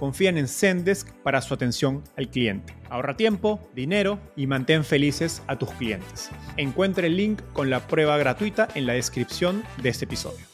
confían en Zendesk para su atención al cliente. Ahorra tiempo, dinero y mantén felices a tus clientes. Encuentre el link con la prueba gratuita en la descripción de este episodio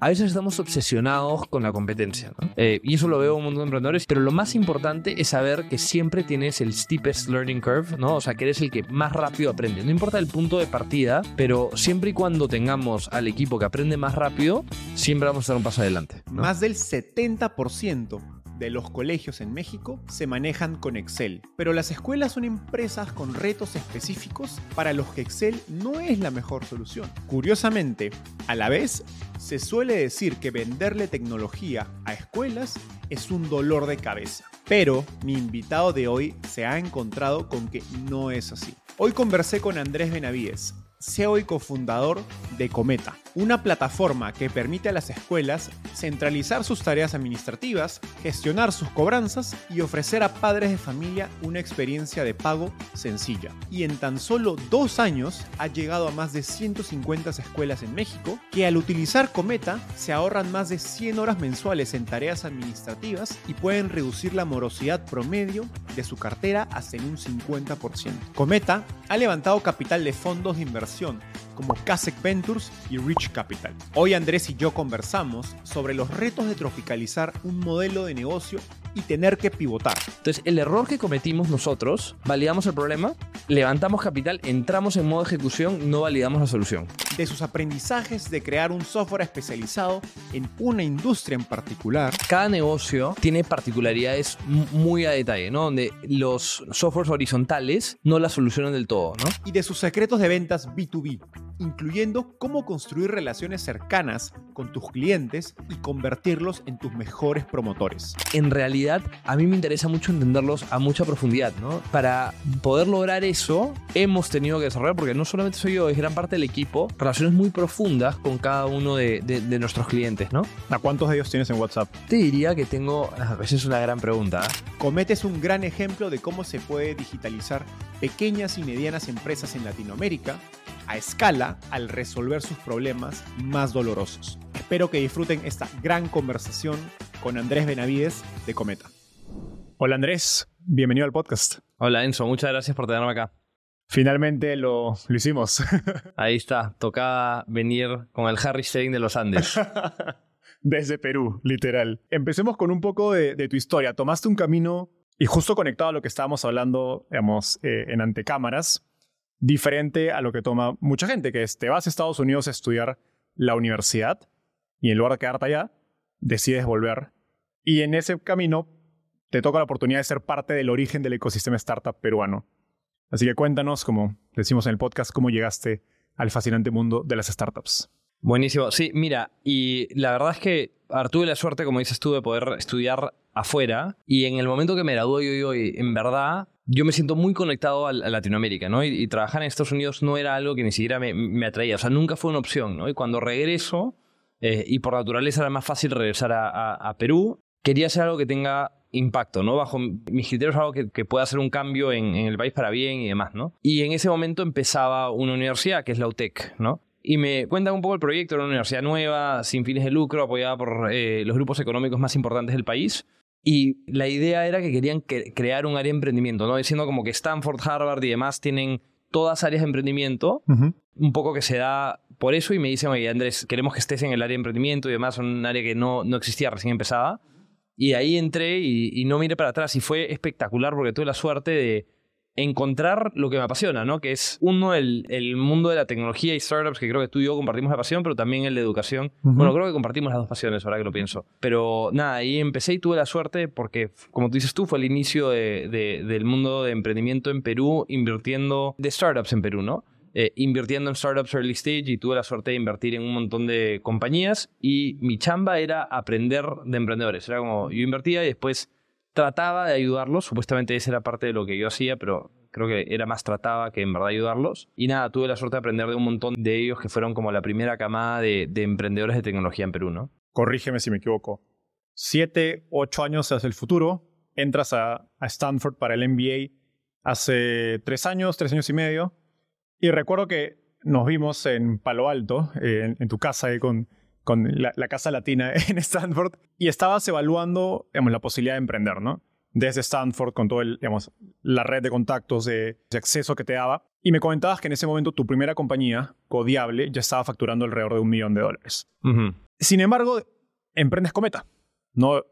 a veces estamos obsesionados con la competencia, ¿no? Eh, y eso lo veo un montón de emprendedores, pero lo más importante es saber que siempre tienes el steepest learning curve, ¿no? O sea, que eres el que más rápido aprende. No importa el punto de partida, pero siempre y cuando tengamos al equipo que aprende más rápido, siempre vamos a dar un paso adelante. Más del 70% de los colegios en México se manejan con Excel, pero las escuelas son empresas con retos específicos para los que Excel no es la mejor solución. Curiosamente, a la vez, se suele decir que venderle tecnología a escuelas es un dolor de cabeza. Pero mi invitado de hoy se ha encontrado con que no es así. Hoy conversé con Andrés Benavides, CEO y cofundador de Cometa, una plataforma que permite a las escuelas centralizar sus tareas administrativas, gestionar sus cobranzas y ofrecer a padres de familia una experiencia de pago sencilla. Y en tan solo dos años ha llegado a más de 150 escuelas en México que al utilizar Cometa se ahorran más de 100 horas mensuales en tareas administrativas y pueden reducir la morosidad promedio de su cartera hasta en un 50%. Cometa ha levantado capital de fondos de inversión como Kasek Ventures y Rich Capital. Hoy Andrés y yo conversamos sobre los retos de tropicalizar un modelo de negocio y tener que pivotar. Entonces, el error que cometimos nosotros, validamos el problema, levantamos capital, entramos en modo ejecución, no validamos la solución. De sus aprendizajes de crear un software especializado en una industria en particular. Cada negocio tiene particularidades muy a detalle, ¿no? Donde los softwares horizontales no la solucionan del todo, ¿no? Y de sus secretos de ventas B2B incluyendo cómo construir relaciones cercanas con tus clientes y convertirlos en tus mejores promotores. En realidad, a mí me interesa mucho entenderlos a mucha profundidad, ¿no? Para poder lograr eso, hemos tenido que desarrollar, porque no solamente soy yo, es gran parte del equipo, relaciones muy profundas con cada uno de, nuestros clientes, ¿no? ¿A cuántos de ellos tienes en WhatsApp? Te diría que tengo, a veces es una gran pregunta. Cometes un gran ejemplo de cómo se puede digitalizar pequeñas y medianas empresas en Latinoamérica a escala al resolver sus problemas más dolorosos. Espero que disfruten esta gran conversación con Andrés Benavides de Cometa. Hola Andrés, bienvenido al podcast. Hola Enzo, muchas gracias por tenerme acá. Finalmente lo, hicimos. Ahí está, tocaba venir con el Harry Stein de los Andes. Desde Perú, literal. Empecemos con un poco de, tu historia. Tomaste un camino, y justo conectado a lo que estábamos hablando, digamos, eh, en antecámaras, diferente a lo que toma mucha gente, que es te vas a Estados Unidos a estudiar la universidad y en lugar de quedarte allá, decides volver. Y en ese camino te toca la oportunidad de ser parte del origen del ecosistema startup peruano. Así que cuéntanos, como decimos en el podcast, cómo llegaste al fascinante mundo de las startups. Buenísimo. Sí, mira, y la verdad es que tuve la suerte, como dices tú, de poder estudiar afuera. Y en el momento que me gradué yo hoy, en verdad, yo me siento muy conectado a, Latinoamérica, ¿no? Y, trabajar en Estados Unidos no era algo que ni siquiera me, atraía, o sea, nunca fue una opción, ¿no? Y cuando regreso, eh, y por naturaleza era más fácil regresar a, Perú, quería hacer algo que tenga impacto, ¿no? Bajo mis criterios, algo que, pueda hacer un cambio en, el país para bien y demás, ¿no? Y en ese momento empezaba una universidad, que es la UTEC, ¿no? Y me cuentan un poco el proyecto, era una universidad nueva, sin fines de lucro, apoyada por eh, los grupos económicos más importantes del país. Y la idea era que querían crear un área de emprendimiento, ¿no? Diciendo como que Stanford, Harvard y demás tienen todas áreas de emprendimiento, un poco que se da por eso y me dicen, oye Andrés, queremos que estés en el área de emprendimiento y demás, un área que no, no existía, recién empezaba. Y ahí entré y, y no miré para atrás y fue espectacular porque tuve la suerte de encontrar lo que me apasiona, ¿no? Que es uno, el, el mundo de la tecnología y startups, que creo que tú y yo compartimos la pasión, pero también el de educación. Ujú. Bueno, creo que compartimos las dos pasiones, ahora que lo pienso. Pero nada, ahí empecé y tuve la suerte porque, como tú dices tú, fue el inicio de- de- del mundo de emprendimiento en Perú, invirtiendo de startups en Perú, ¿no? Eh, invirtiendo en startups early stage y tuve la suerte de invertir en un montón de compañías y mi chamba era aprender de emprendedores. Era como, yo invertía y después trataba de ayudarlos, supuestamente esa era parte de lo que yo hacía, pero creo que era más trataba que en verdad ayudarlos. Y nada, tuve la suerte de aprender de un montón de ellos que fueron como la primera camada de, de emprendedores de tecnología en Perú, ¿no? Corrígeme si me equivoco. Siete, ocho años hacia el futuro, entras a, a Stanford para el MBA hace tres años, tres años y medio. Y recuerdo que nos vimos en Palo Alto, eh, en, en tu casa, eh, con, con la, la casa latina en Stanford, y estabas evaluando digamos, la posibilidad de emprender, ¿no? Desde Stanford, con toda la red de contactos, de, de acceso que te daba. Y me comentabas que en ese momento tu primera compañía, Codiable, ya estaba facturando alrededor de un millón de dólares. Sin embargo, emprendes Cometa. No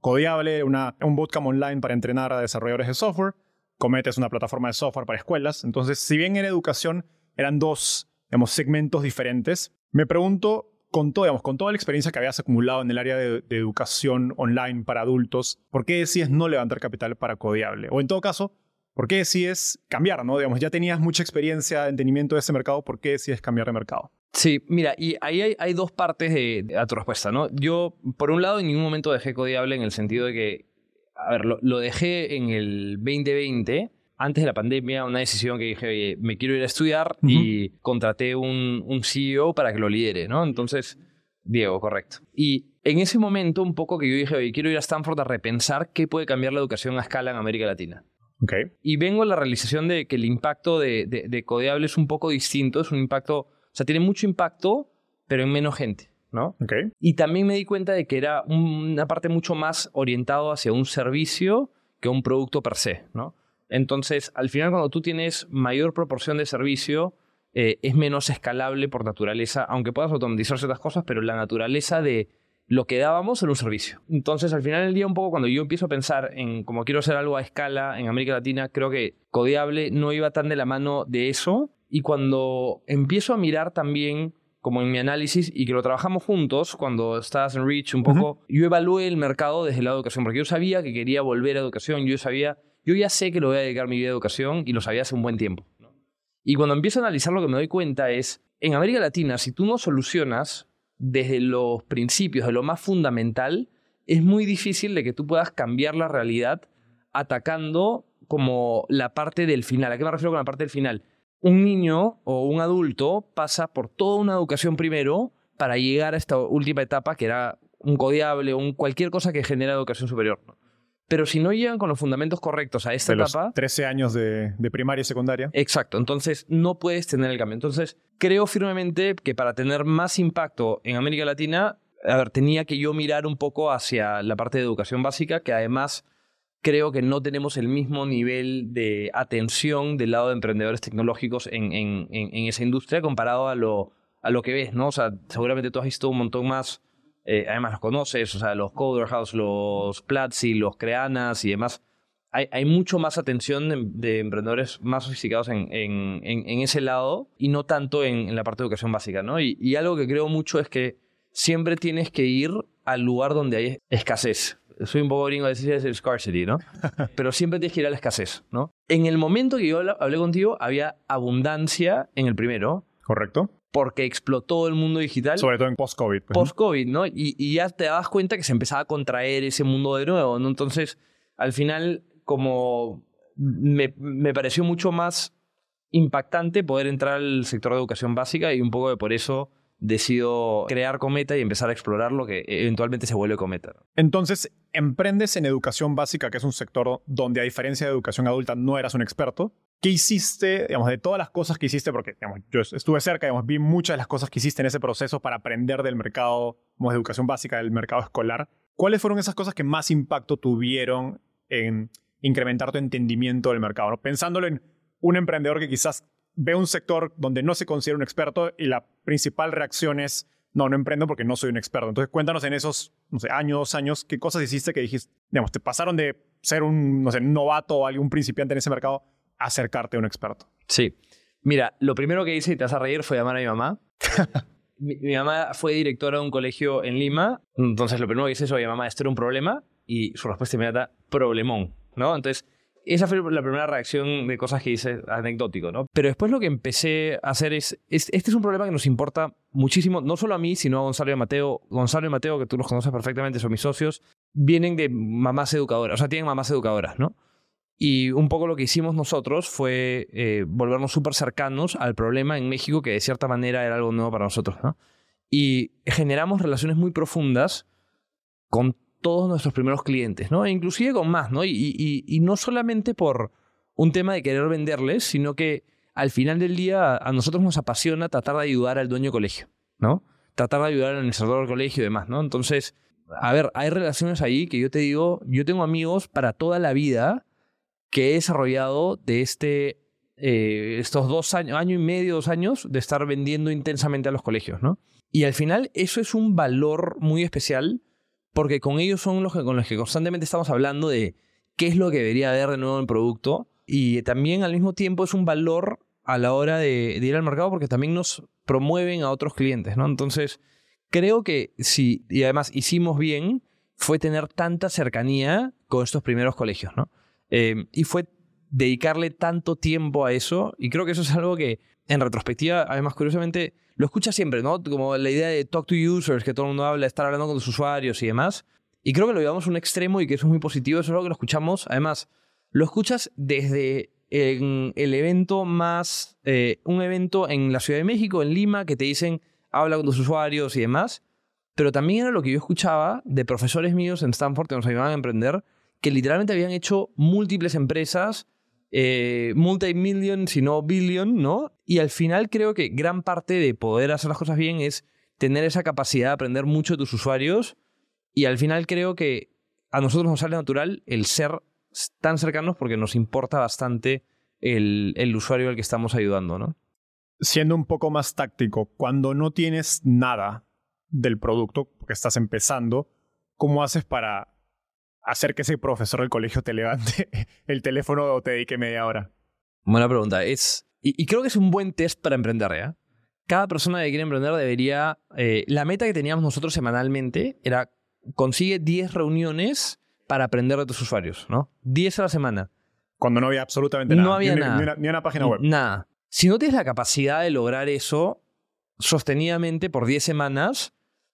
Codiable, una, un bootcamp online para entrenar a desarrolladores de software. Cometa es una plataforma de software para escuelas. Entonces, si bien en educación eran dos digamos, segmentos diferentes, me pregunto, con, todo, digamos, con toda la experiencia que habías acumulado en el área de, de educación online para adultos, ¿por qué decides no levantar capital para Codiable? O en todo caso, ¿por qué decides cambiar? ¿no? Digamos, ya tenías mucha experiencia, entendimiento de ese mercado, ¿por qué decides cambiar de mercado? Sí, mira, y ahí hay, dos partes de, de- a tu respuesta, ¿no? Yo, por un lado, en ningún momento dejé Codiable en el sentido de que, a ver, lo, lo dejé en el 2020, antes de la pandemia, una decisión que dije, oye, me quiero ir a estudiar y contraté un, un CEO para que lo lidere, ¿no? Entonces, Diego, correcto. Y en ese momento, un poco que yo dije, oye, quiero ir a Stanford a repensar qué puede cambiar la educación a escala en América Latina. Ok. Y vengo a la realización de que el impacto de, de, de Codeable es un poco distinto, es un impacto, o sea, tiene mucho impacto, pero en menos gente, ¿no? Ok. Y también me di cuenta de que era un- una parte mucho más orientado hacia un servicio que un producto per se, ¿no? Entonces, al final, cuando tú tienes mayor proporción de servicio, eh, es menos escalable por naturaleza, aunque puedas automatizar ciertas cosas, pero la naturaleza de lo que dábamos era un servicio. Entonces, al final del día, un poco cuando yo empiezo a pensar en cómo quiero hacer algo a escala en América Latina, creo que Codiable no iba tan de la mano de eso. Y cuando empiezo a mirar también como en mi análisis y que lo trabajamos juntos cuando estabas en Reach un poco, yo evalué el mercado desde la educación, porque yo sabía que quería volver a educación, yo sabía, yo ya sé que lo voy a dedicar mi vida a educación y lo sabía hace un buen tiempo. ¿no? Y cuando empiezo a analizar lo que me doy cuenta es, en América Latina, si tú no solucionas desde los principios, de lo más fundamental, es muy difícil de que tú puedas cambiar la realidad atacando como la parte del final. ¿A qué me refiero con la parte del final? Un niño o un adulto pasa por toda una educación primero para llegar a esta última etapa que era un codiable o un cualquier cosa que genera educación superior. Pero si no llegan con los fundamentos correctos a esta de los etapa, 13 años de, de primaria y secundaria. Exacto, entonces no puedes tener el cambio. Entonces creo firmemente que para tener más impacto en América Latina, a ver, tenía que yo mirar un poco hacia la parte de educación básica, que además creo que no tenemos el mismo nivel de atención del lado de emprendedores tecnológicos en, en- en- esa industria comparado a lo, a lo que ves, ¿no? O sea, seguramente tú has visto un montón más, eh, además los conoces, o sea, los Coder House, los Platzi, los Creanas y demás. Hay, hay mucho más atención de, de emprendedores más sofisticados en, en- en- ese lado y no tanto en, la parte de educación básica, ¿no? Y algo que creo mucho es que siempre tienes que ir al lugar donde hay escasez. Soy un poco gringo de decir scarcity, ¿no? Pero siempre tienes que ir a la escasez, ¿no? En el momento que yo hablé contigo, había abundancia en el primero, ¿Correcto? porque explotó el mundo digital Sobre todo en post-COVID. pues, post-COVID, ¿no? Y, y ya te das cuenta que se empezaba a contraer ese mundo de nuevo, ¿no? Entonces, al final, como me, me pareció mucho más impactante poder entrar al sector de educación básica y un poco de por eso decido crear Cometa y empezar a explorar lo que eventualmente se vuelve Cometa. Entonces, emprendes en educación básica, que es un sector donde a diferencia de educación adulta no eras un experto. ¿Qué hiciste, digamos, de todas las cosas que hiciste? Porque, digamos, yo estuve cerca, digamos, vi muchas de las cosas que hiciste en ese proceso para aprender del mercado, digamos, de educación básica, del mercado escolar. ¿Cuáles fueron esas cosas que más impacto tuvieron en incrementar tu entendimiento del mercado? Pensándolo en un emprendedor que quizás ve un sector donde no se considera un experto y la principal reacción es, no, no emprendo porque no soy un experto. Entonces cuéntanos en esos, no sé, años, dos años, qué cosas hiciste que dijiste, digamos, te pasaron de ser un, no sé, novato o algún principiante en ese mercado a acercarte a un experto. Sí. Mira, lo primero que hice, y te vas a reír, fue llamar a mi mamá. mi, mi, mamá fue directora de un colegio en Lima, entonces lo primero que hice es, oye, mamá, esto era un problema, y su respuesta inmediata, problemón, ¿no? Entonces, esa fue la primera reacción de cosas que hice anecdótico, ¿no? Pero después lo que empecé a hacer es, es, este es un problema que nos importa muchísimo, no solo a mí, sino a Gonzalo y Mateo. Gonzalo y Mateo, que tú los conoces perfectamente, son mis socios, vienen de mamás educadoras, o sea, tienen mamás educadoras, ¿no? Y un poco lo que hicimos nosotros fue eh, volvernos súper cercanos al problema en México, que de cierta manera era algo nuevo para nosotros, ¿no? Y generamos relaciones muy profundas con todos nuestros primeros clientes, ¿no? E inclusive con más, ¿no? Y, no solamente por un tema de querer venderles, sino que al final del día a nosotros nos apasiona tratar de ayudar al dueño colegio, ¿no? Tratar de ayudar al administrador del colegio y demás, ¿no? Entonces, a ver, hay relaciones ahí que yo te digo, yo tengo amigos para toda la vida que he desarrollado de este, eh, estos dos años, año y medio, dos años de estar vendiendo intensamente a los colegios, ¿no? Y al final eso es un valor muy especial porque con ellos son los que, con los que constantemente estamos hablando de qué es lo que debería haber de nuevo en el producto y también al mismo tiempo es un valor a la hora de, ir al mercado porque también nos promueven a otros clientes, ¿no? Entonces, creo que sí, y además hicimos bien, fue tener tanta cercanía con estos primeros colegios, ¿no? Eh, y fue dedicarle tanto tiempo a eso, y creo que eso es algo que, en retrospectiva, además, curiosamente, lo escucha siempre, ¿no? Como la idea de talk to users, que todo el mundo habla, estar hablando con los usuarios y demás. Y creo que lo llevamos a un extremo y que eso es muy positivo, eso es algo que lo escuchamos. Además, lo escuchas desde el evento más, eh, un evento en la Ciudad de México, en Lima, que te dicen, habla con los usuarios y demás. Pero también era lo que yo escuchaba de profesores míos en Stanford que nos ayudaban a emprender, que literalmente habían hecho múltiples empresas, eh, multimillion, si no billion, ¿no? Y al final creo que gran parte de poder hacer las cosas bien es tener esa capacidad de aprender mucho de tus usuarios. Y al final creo que a nosotros nos sale natural el ser tan cercanos porque nos importa bastante el, el usuario al que estamos ayudando, ¿no? Siendo un poco más táctico, cuando no tienes nada del producto, porque estás empezando, ¿cómo haces para hacer que ese profesor del colegio te levante el teléfono o te dedique media hora? Buena pregunta. Es, y, y creo que es un buen test para emprender, ¿ya? Cada persona que quiere emprender debería... Eh, la meta que teníamos nosotros semanalmente era consigue 10 reuniones para aprender de tus usuarios, ¿no? 10 a la semana. Cuando no había absolutamente nada. No había ni, nada. Ni una, ni una página web. Nada. Si no tienes la capacidad de lograr eso sostenidamente por 10 semanas,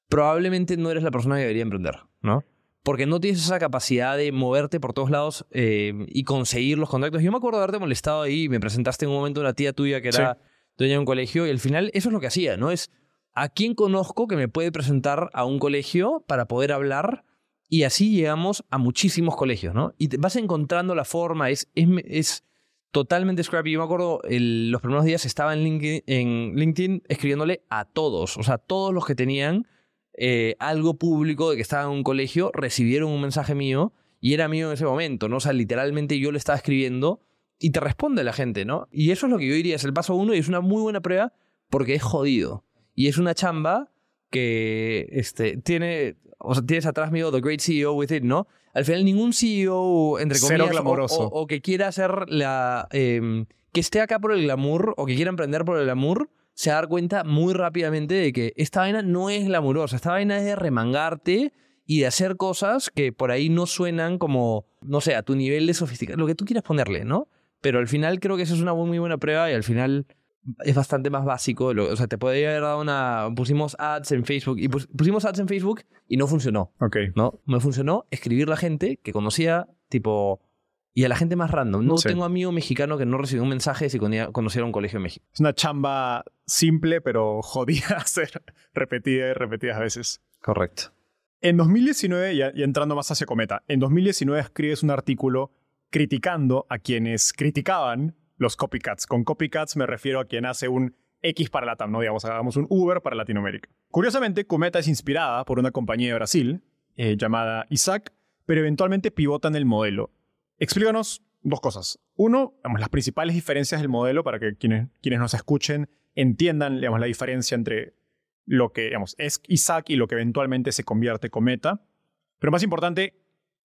probablemente no eres la persona que debería emprender, ¿no? Porque no tienes esa capacidad de moverte por todos lados eh, y conseguir los contactos. Yo me acuerdo de haberte molestado ahí, me presentaste en un momento una tía tuya que era sí. dueña de un colegio y al final eso es lo que hacía, ¿no? Es a quién conozco que me puede presentar a un colegio para poder hablar y así llegamos a muchísimos colegios, ¿no? Y te vas encontrando la forma, es, es, es totalmente scrappy. Yo me acuerdo, el, los primeros días estaba en LinkedIn, en LinkedIn escribiéndole a todos, o sea, todos los que tenían eh, algo público de que estaban en un colegio recibieron un mensaje mío y era mío en ese momento, ¿no? O sea, literalmente yo le estaba escribiendo y te responde la gente, ¿no? Y eso es lo que yo diría, es el paso uno y es una muy buena prueba porque es jodido. Y es una chamba que este, tiene, o sea, tienes atrás mío The Great CEO With It, ¿no? Al final ningún CEO, entre comillas, glamoroso. O, o, o, que quiera hacer la... Eh, que esté acá por el glamour o que quiera emprender por el glamour, se va a dar cuenta muy rápidamente de que esta vaina no es glamurosa, esta vaina es de remangarte y de hacer cosas que por ahí no suenan como, no sé, a tu nivel de sofisticación, lo que tú quieras ponerle, ¿no? Pero al final creo que esa es una muy, buena prueba y al final es bastante más básico. O sea, te podría haber dado una... Pusimos ads en Facebook y pusimos ads en Facebook y no funcionó. Ok. ¿No? Me funcionó escribir la gente que conocía, tipo... Y a la gente más random. No Sí. tengo amigo mexicano que no recibió un mensaje si conociera un colegio en México. Es una chamba simple, pero jodida de hacer repetida y repetidas veces. Correcto. En 2019, ya, ya entrando más hacia Cometa, en 2019 escribes un artículo criticando a quienes criticaban los copycats. Con copycats me refiero a quien hace un X para Latam, ¿no? Digamos, hagamos un Uber para Latinoamérica. Curiosamente, Cometa es inspirada por una compañía de Brasil eh, llamada Isaac, pero eventualmente pivotan el modelo. Explícanos dos cosas. Uno, digamos, las principales diferencias del modelo para que quienes, quienes nos escuchen entiendan digamos, la diferencia entre lo que digamos, es Isaac y lo que eventualmente se convierte Cometa. Pero más importante,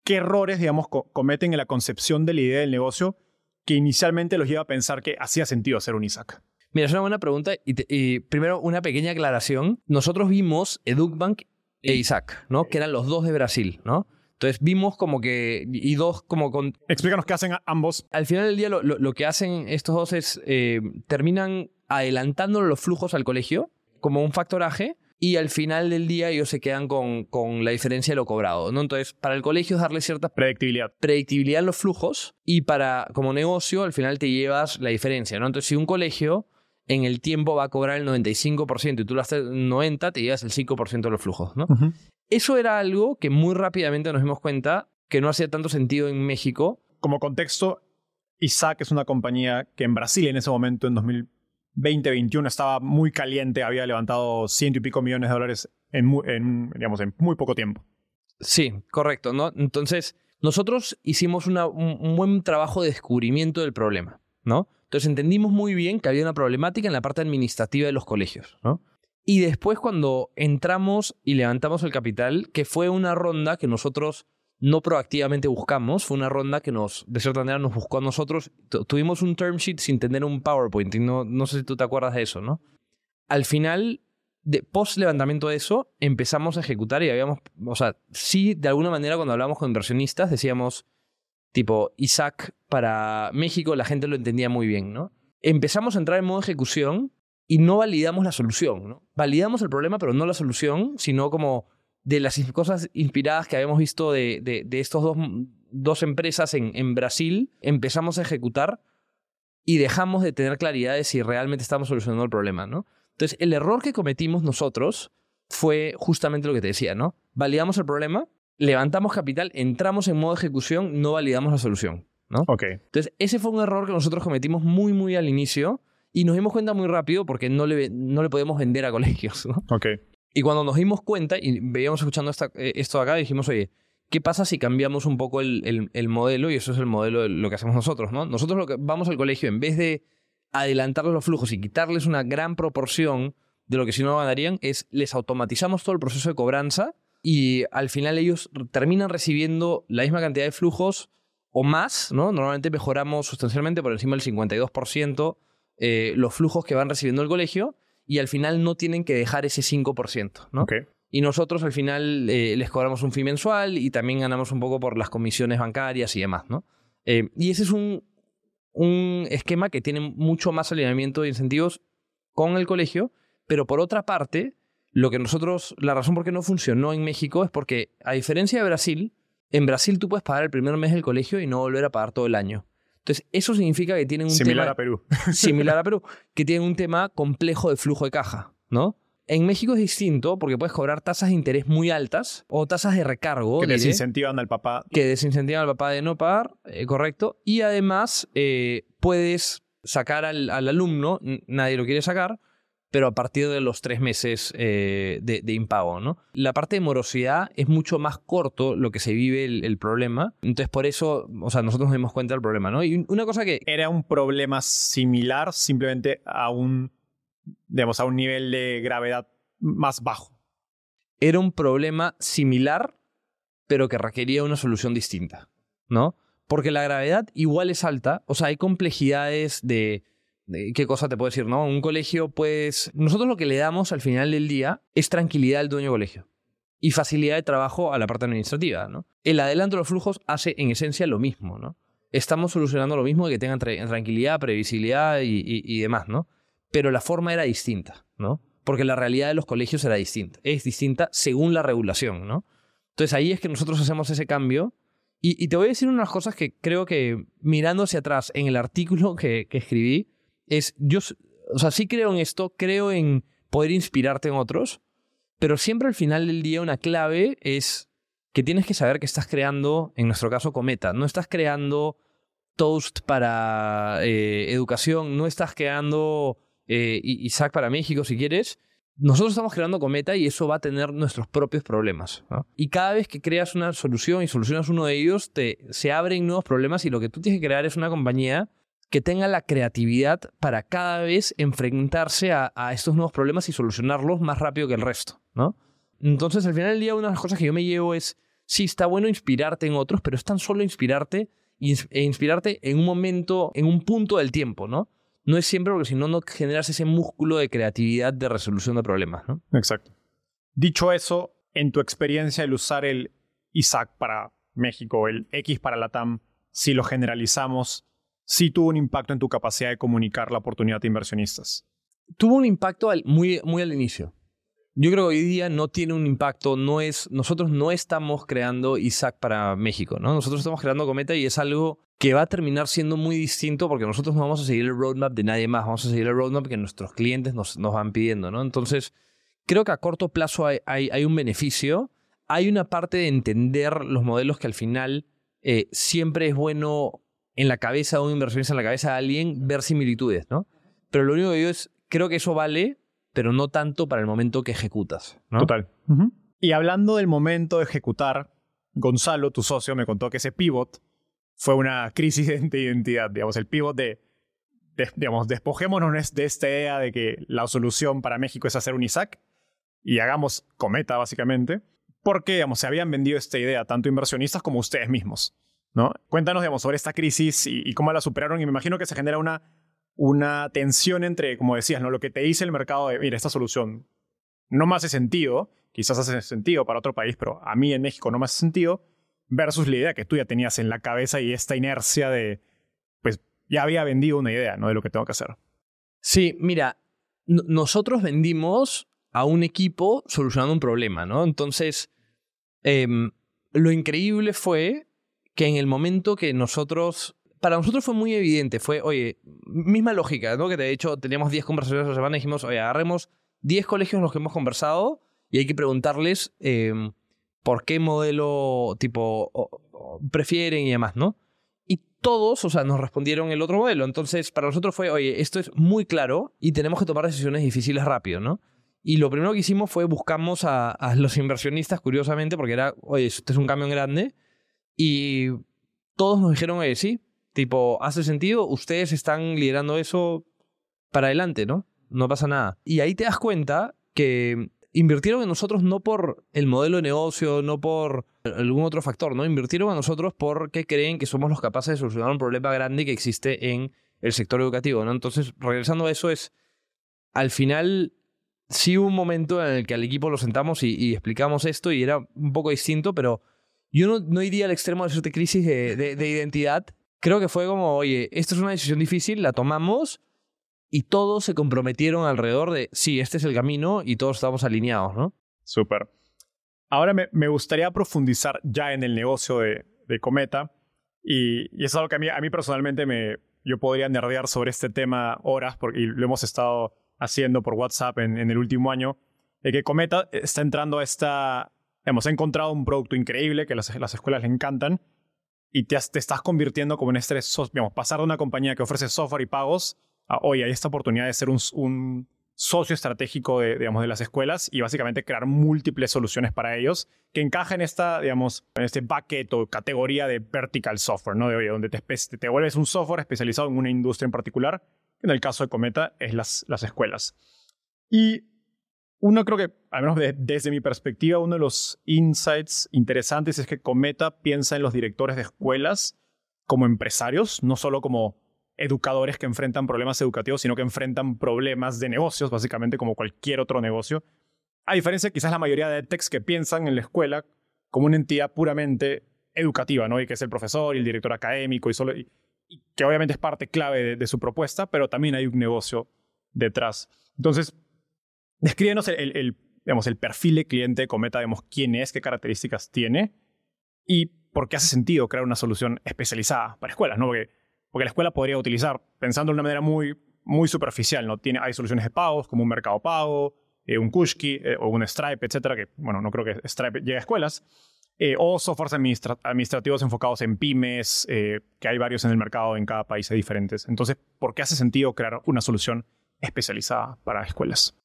qué errores digamos, cometen en la concepción de la idea del negocio que inicialmente los lleva a pensar que hacía sentido hacer un Isaac. Mira, es una buena pregunta. Y, primero, una pequeña aclaración. Nosotros vimos Educbank e Isaac, ¿no? Que eran los dos de Brasil, ¿no? Entonces vimos como que, y dos como con... Explícanos qué hacen ambos. Al final del día lo, lo, que hacen estos dos es, eh, terminan adelantando los flujos al colegio como un factoraje y al final del día ellos se quedan con, con, la diferencia de lo cobrado, ¿no? Entonces, para el colegio es darle cierta predictibilidad. predictibilidad en los flujos y para, como negocio, al final te llevas la diferencia, ¿no? Entonces, si un colegio en el tiempo va a cobrar el 95% y tú lo haces 90%, te llevas el 5% de los flujos, ¿no? Eso era algo que muy rápidamente nos dimos cuenta que no hacía tanto sentido en México. Como contexto, Isaac es una compañía que en Brasil en ese momento, en 2020-2021, estaba muy caliente, había levantado ciento y pico millones de dólares en muy, digamos, en muy poco tiempo. Sí, correcto. ¿no? Entonces, nosotros hicimos un, un buen trabajo de descubrimiento del problema, ¿no? Entonces entendimos muy bien que había una problemática en la parte administrativa de los colegios, ¿no? Y después cuando entramos y levantamos el capital, que fue una ronda que nosotros no proactivamente buscamos, fue una ronda que nos, de cierta manera, nos buscó a nosotros. tuvimos un term sheet sin tener un PowerPoint y no, no sé si tú te acuerdas de eso, ¿no? Al final, de, post levantamiento de eso, empezamos a ejecutar y habíamos, o sea, sí, de alguna manera cuando hablamos con inversionistas decíamos, tipo, Isaac para México, la gente lo entendía muy bien, ¿no? Empezamos a entrar en modo ejecución y no validamos la solución. ¿no? Validamos el problema, pero no la solución, sino como de las cosas inspiradas que habíamos visto de, de, estos dos, dos empresas en, en, Brasil, empezamos a ejecutar y dejamos de tener claridad de si realmente estamos solucionando el problema. ¿no? Entonces, el error que cometimos nosotros fue justamente lo que te decía, ¿no? Validamos el problema, levantamos capital, entramos en modo ejecución, no validamos la solución. ¿no? Okay. Entonces, ese fue un error que nosotros cometimos muy, muy al inicio y nos dimos cuenta muy rápido porque no le, no le podemos vender a colegios. ¿no? Okay. Y cuando nos dimos cuenta y veíamos escuchando esta, eh, esto acá, dijimos, oye, ¿qué pasa si cambiamos un poco el, el, modelo? Y eso es el modelo de lo que hacemos nosotros, ¿no? Nosotros lo que vamos al colegio, en vez de adelantarles los flujos y quitarles una gran proporción de lo que si no ganarían, es les automatizamos todo el proceso de cobranza y al final ellos terminan recibiendo la misma cantidad de flujos o más, ¿no? Normalmente mejoramos sustancialmente por encima del 52% eh, los flujos que van recibiendo el colegio y al final no tienen que dejar ese 5%, ¿no? Y nosotros al final eh, les cobramos un fee mensual y también ganamos un poco por las comisiones bancarias y demás, ¿no? Eh, y ese es un, un esquema que tiene mucho más alineamiento de incentivos con el colegio, pero por otra parte, lo que nosotros, la razón por qué no funcionó en México es porque, a diferencia de Brasil, en Brasil tú puedes pagar el primer mes del colegio y no volver a pagar todo el año. Entonces, eso significa que tienen un similar tema... a Perú. similar a Perú. Que tienen un tema complejo de flujo de caja, ¿no? En México es distinto porque puedes cobrar tasas de interés muy altas o tasas de recargo. Que desincentivan al papá. Que desincentivan al papá de no pagar, eh, correcto. Y además eh, puedes sacar al, alumno, nadie lo quiere sacar, pero a partir de los tres meses eh, de, impago, ¿no? La parte de morosidad es mucho más corto lo que se vive el, problema. Entonces, por eso, o sea, nosotros nos dimos cuenta del problema, ¿no? Y una cosa que... Era un problema similar, simplemente a un, digamos, a un nivel de gravedad más bajo. Era un problema similar, pero que requería una solución distinta, ¿no? Porque la gravedad igual es alta, o sea, hay complejidades de ¿Qué cosa te puedo decir? ¿no? Un colegio, pues. Nosotros lo que le damos al final del día es tranquilidad al dueño colegio y facilidad de trabajo a la parte administrativa. ¿no? El adelanto de los flujos hace en esencia lo mismo. ¿no? Estamos solucionando lo mismo de que tengan tranquilidad, previsibilidad y, demás, ¿no? Pero la forma era distinta, ¿no? Porque la realidad de los colegios era distinta. Es distinta según la regulación, ¿no? Entonces ahí es que nosotros hacemos ese cambio. Y, te voy a decir unas cosas que creo que mirando hacia atrás en el artículo que escribí, es, yo, o sea, sí creo en esto, creo en poder inspirarte en otros, pero siempre al final del día una clave es que tienes que saber que estás creando, en nuestro caso, Cometa. No estás creando Toast para eh, educación, no estás creando eh, Isaac para México, si quieres. nosotros estamos creando Cometa y eso va a tener nuestros propios problemas. Y cada vez que creas una solución y solucionas uno de ellos, te, se abren nuevos problemas y lo que tú tienes que crear es una compañía que tenga la creatividad para cada vez enfrentarse a, estos nuevos problemas y solucionarlos más rápido que el resto. ¿no? Entonces, al final del día, una de las cosas que yo me llevo es, sí, está bueno inspirarte en otros, pero es tan solo inspirarte e inspirarte en un momento, en un punto del tiempo, ¿no? no es siempre porque si no, no generas ese músculo de creatividad de resolución de problemas, ¿no? Exacto. Dicho eso, en tu experiencia el usar el ISAC para México, el X para la TAM, si lo generalizamos, sí tuvo un impacto en tu capacidad de comunicar la oportunidad a inversionistas. Tuvo un impacto muy, muy al inicio. Yo creo que hoy día no tiene un impacto, no es, nosotros no estamos creando ISAC para México, ¿no? Nosotros estamos creando Cometa y es algo que va a terminar siendo muy distinto porque nosotros no vamos a seguir el roadmap de nadie más, vamos a seguir el roadmap que nuestros clientes nos, nos van pidiendo, ¿no? Entonces, creo que a corto plazo hay, hay, un beneficio, hay una parte de entender los modelos que al final eh, siempre es bueno en la cabeza de un inversionista, en la cabeza de alguien, ver similitudes, ¿no? Pero lo único que digo es, creo que eso vale, pero no tanto para el momento que ejecutas, ¿no? Total. Y hablando del momento de ejecutar, Gonzalo, tu socio, me contó que ese pivot fue una crisis de identidad, digamos, el pivot de, digamos, despojémonos de esta idea de que la solución para México es hacer un ISAC y hagamos Cometa, básicamente, porque, digamos, se habían vendido esta idea tanto inversionistas como ustedes mismos, ¿no? Cuéntanos, sobre esta crisis y, cómo la superaron y me imagino que se genera una, una tensión entre, como decías, ¿no? Lo que te dice el mercado de, mira, esta solución no me hace sentido, quizás hace sentido para otro país, pero a mí en México no me hace sentido, versus la idea que tú ya tenías en la cabeza y esta inercia de, pues ya había vendido una idea, ¿no? De lo que tengo que hacer. Sí, mira, nosotros vendimos a un equipo solucionando un problema, ¿no? Entonces, em, lo increíble fue que en el momento que nosotros, para nosotros fue muy evidente, fue, oye, misma lógica, ¿no? Que de hecho teníamos 10 conversaciones la semana y dijimos, oye, agarremos 10 colegios en los que hemos conversado y hay que preguntarles... Em, por qué modelo tipo prefieren y demás, ¿no? Y todos, o sea, nos respondieron el otro modelo. Entonces, para nosotros fue, oye, esto es muy claro y tenemos que tomar decisiones difíciles rápido, ¿no? Y lo primero que hicimos fue buscamos a, los inversionistas, curiosamente, porque era, oye, este es un cambio grande. Y todos nos dijeron, oye, sí, tipo, hace sentido, ustedes están liderando eso para adelante, ¿no? No pasa nada. Y ahí te das cuenta que invirtieron en nosotros no por el modelo de negocio, no por algún otro factor, ¿no? Invirtieron en nosotros porque creen que somos los capaces de solucionar un problema grande que existe en el sector educativo, ¿no? Entonces, regresando a eso es, al final sí hubo un momento en el que al equipo lo sentamos y, explicamos esto y era un poco distinto, pero yo no, no iría al extremo de esta crisis de, de identidad. Creo que fue como, oye, esta es una decisión difícil, la tomamos, y todos se comprometieron alrededor de, sí, este es el camino y todos estamos alineados, ¿no? Súper. Ahora me, gustaría profundizar ya en el negocio de, Cometa y, y, es algo que a mí, personalmente me, yo podría nerdear sobre este tema horas porque lo hemos estado haciendo por WhatsApp en, el último año, de que Cometa está entrando a esta, hemos encontrado un producto increíble que las, las escuelas le encantan y te, estás convirtiendo como en este, digamos, pasar de una compañía que ofrece software y pagos hoy hay esta oportunidad de ser un, socio estratégico de, digamos, de las escuelas y básicamente crear múltiples soluciones para ellos que encajen en esta, digamos, en este bucket o categoría de vertical software, ¿no? De, donde te, te, vuelves un software especializado en una industria en particular, en el caso de Cometa es las, las escuelas. Y uno creo que, al menos desde mi perspectiva, uno de los insights interesantes es que Cometa piensa en los directores de escuelas como empresarios, no solo como educadores que enfrentan problemas educativos, sino que enfrentan problemas de negocios, básicamente como cualquier otro negocio. A diferencia quizás la mayoría de techs que piensan en la escuela como una entidad puramente educativa, ¿no? Y que es el profesor y el director académico y solo... Que obviamente es parte clave de, su propuesta, pero también hay un negocio detrás. Entonces, descríbenos el, digamos, el perfil de cliente de Cometa, vemos quién es, qué características tiene y por qué hace sentido crear una solución especializada para escuelas, ¿no? Porque porque la escuela podría utilizar, pensando de una manera muy, muy superficial, ¿no? Tiene, hay soluciones de pagos, como un mercado pago, eh, un Kushki eh, o un Stripe, etcétera, que, bueno, no creo que Stripe llegue a escuelas, eh, o softwares administrativos enfocados en pymes, que hay varios en el mercado, en cada país diferentes. Entonces, ¿por qué hace sentido crear una solución especializada para escuelas?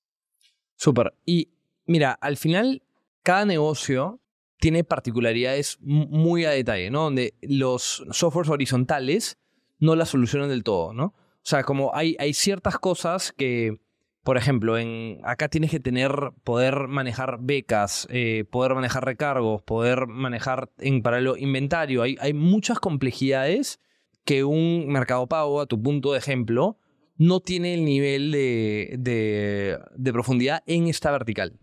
Súper. Y mira, al final, cada negocio tiene particularidades muy a detalle, ¿no? Donde los softwares horizontales no las solucionan del todo, ¿no? O sea, como hay, hay ciertas cosas que, por ejemplo, en, acá tienes que tener, poder manejar becas, eh, poder manejar recargos, poder manejar en paralelo inventario. Hay, hay muchas complejidades que un mercado pago, a tu punto de ejemplo, no tiene el nivel de, de, profundidad en esta vertical.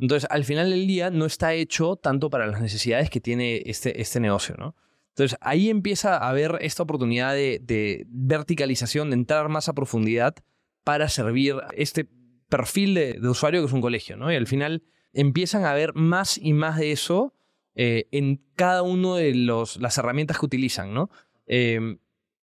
Entonces, al final del día, no está hecho tanto para las necesidades que tiene este, este negocio, ¿no? Entonces, ahí empieza a haber esta oportunidad de, de verticalización, de entrar más a profundidad para servir este perfil de, usuario que es un colegio, ¿no? Y al final empiezan a ver más y más de eso eh, en cada uno de los, las herramientas que utilizan, ¿no? Em,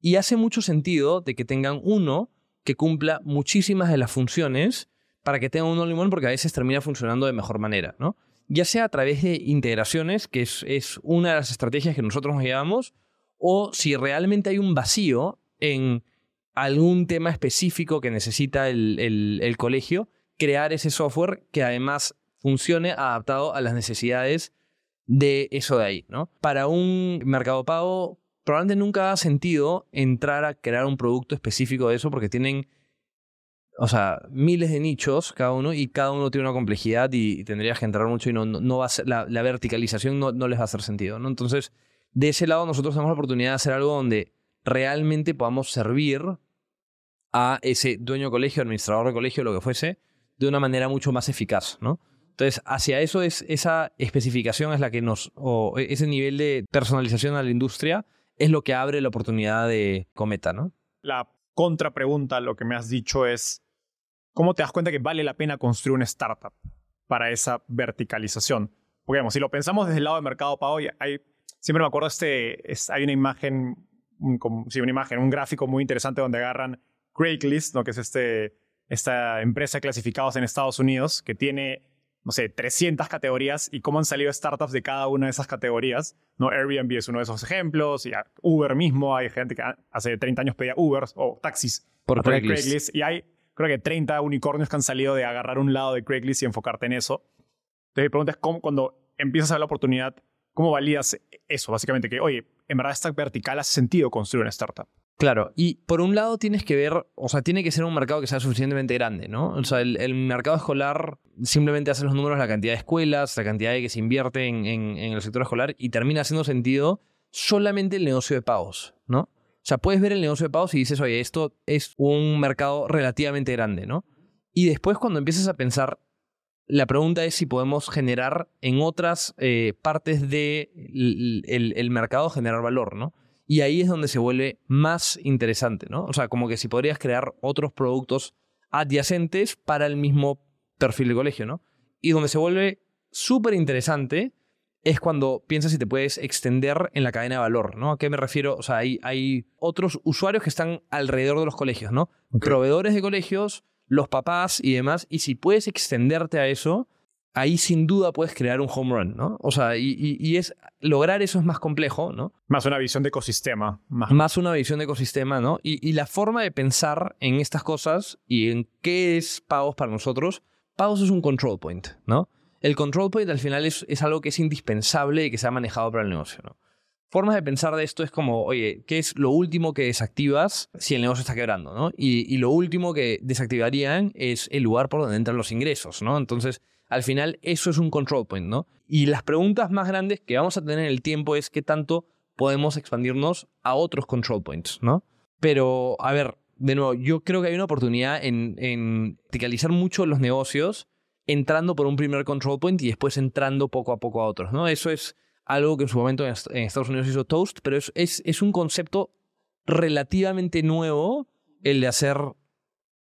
y hace mucho sentido de que tengan uno que cumpla muchísimas de las funciones para que tenga un limón porque a veces termina funcionando de mejor manera, ¿no? Ya sea a través de integraciones, que es, es una de las estrategias que nosotros nos llevamos, o si realmente hay un vacío en algún tema específico que necesita el, el, colegio, crear ese software que además funcione adaptado a las necesidades de eso de ahí, ¿no? Para un mercado pago, probablemente nunca ha sentido entrar a crear un producto específico de eso porque tienen, o sea, miles de nichos cada uno y cada uno tiene una complejidad y, tendrías que entrar mucho y no, no, va la, verticalización no, no, les va a hacer sentido, ¿no? Entonces, de ese lado nosotros tenemos la oportunidad de hacer algo donde realmente podamos servir a ese dueño de colegio, administrador de colegio, lo que fuese, de una manera mucho más eficaz, ¿no? Entonces, hacia eso es esa especificación es la que nos, o ese nivel de personalización a la industria es lo que abre la oportunidad de Cometa, ¿no? La contrapregunta a lo que me has dicho es, ¿cómo te das cuenta que vale la pena construir una startup para esa verticalización? Porque, digamos, si lo pensamos desde el lado de mercado pago, hay, siempre me acuerdo, este, hay una imagen, sí, una imagen, un gráfico muy interesante donde agarran Craigslist, ¿no? que es este, esta empresa de clasificados en Estados Unidos, que tiene, no sé, 300 categorías y cómo han salido startups de cada una de esas categorías. ¿no? Airbnb es uno de esos ejemplos, y Uber mismo, hay gente que hace 30 años pedía Uber o taxis por Craigslist. Y hay, creo que 30 unicornios que han salido de agarrar un lado de Craigslist y enfocarte en eso. Entonces mi pregunta es, ¿cómo, cuando empiezas a ver la oportunidad, ¿cómo valías eso? Básicamente que, oye, en verdad esta vertical hace sentido construir una startup. Claro, y por un lado tienes que ver, o sea, tiene que ser un mercado que sea suficientemente grande, ¿no? O sea, el, mercado escolar simplemente hace los números, la cantidad de escuelas, la cantidad de que se invierte en, el sector escolar y termina haciendo sentido solamente el negocio de pagos, ¿no? O sea, puedes ver el negocio de pagos y dices, oye, esto es un mercado relativamente grande, ¿no? Y después cuando empiezas a pensar, la pregunta es si podemos generar en otras eh, partes del de el mercado, generar valor, ¿no? Y ahí es donde se vuelve más interesante, ¿no? O sea, como que si podrías crear otros productos adyacentes para el mismo perfil de colegio, ¿no? Y donde se vuelve súper interesante es cuando piensas si te puedes extender en la cadena de valor, ¿no? ¿A qué me refiero? O sea, hay, hay otros usuarios que están alrededor de los colegios, ¿no? Proveedores de colegios, los papás y demás, y si puedes extenderte a eso, ahí sin duda puedes crear un home run, ¿no? O sea, y, es lograr eso es más complejo, ¿no? Más una visión de ecosistema. Más, una visión de ecosistema, ¿no? Y, la forma de pensar en estas cosas y en qué es pagos para nosotros, pagos es un control point, ¿no? El control point al final es, es algo que es indispensable y que se ha manejado para el negocio, ¿no? Formas de pensar de esto es como, oye, ¿qué es lo último que desactivas si el negocio está quebrando, ¿no? Y, y lo último que desactivarían es el lugar por donde entran los ingresos, ¿no? Entonces, al final eso es un control point, ¿no? Y las preguntas más grandes que vamos a tener en el tiempo es qué tanto podemos expandirnos a otros control points, ¿no? Pero, a ver, de nuevo, yo creo que hay una oportunidad en, en verticalizar mucho los negocios entrando por un primer control point y después entrando poco a poco a otros, ¿no? Eso es algo que en su momento en Estados Unidos hizo Toast, pero es, es, es un concepto relativamente nuevo el de hacer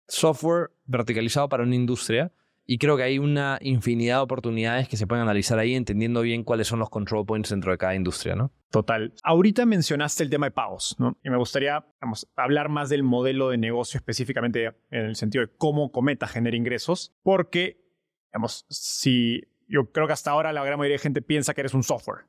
software verticalizado para una industria y creo que hay una infinidad de oportunidades que se pueden analizar ahí, entendiendo bien cuáles son los control points dentro de cada industria, ¿no? Total. Ahorita mencionaste el tema de pagos, ¿no? Y me gustaría hablar más del modelo de negocio específicamente en el sentido de cómo Cometa genera ingresos, porque, digamos, si yo creo que hasta ahora la gran mayoría de gente piensa que eres un software,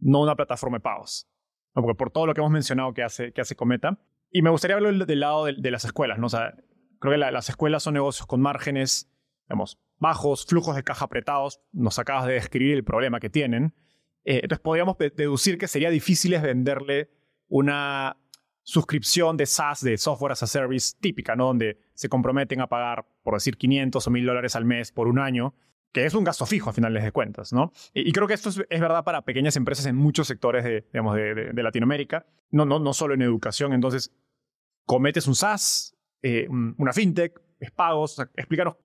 no una plataforma de pagos. Porque por todo lo que hemos mencionado que hace, que hace Cometa. Y me gustaría hablar del lado de, las escuelas, ¿no? O sea, creo que las escuelas son negocios con márgenes digamos, bajos, flujos de caja apretados, nos acabas de describir el problema que tienen. Eh, entonces podríamos deducir que sería difícil venderle una suscripción de SaaS, de Software as a Service típica, ¿no? Donde se comprometen a pagar, por decir, 500 o 1000 dólares al mes por un año, que es un gasto fijo a finales de cuentas, ¿no? Y, creo que esto es, verdad para pequeñas empresas en muchos sectores de, digamos, de, Latinoamérica, no, no, no solo en educación. Entonces, cometes un SaaS, eh, una fintech, es pagos, explícanos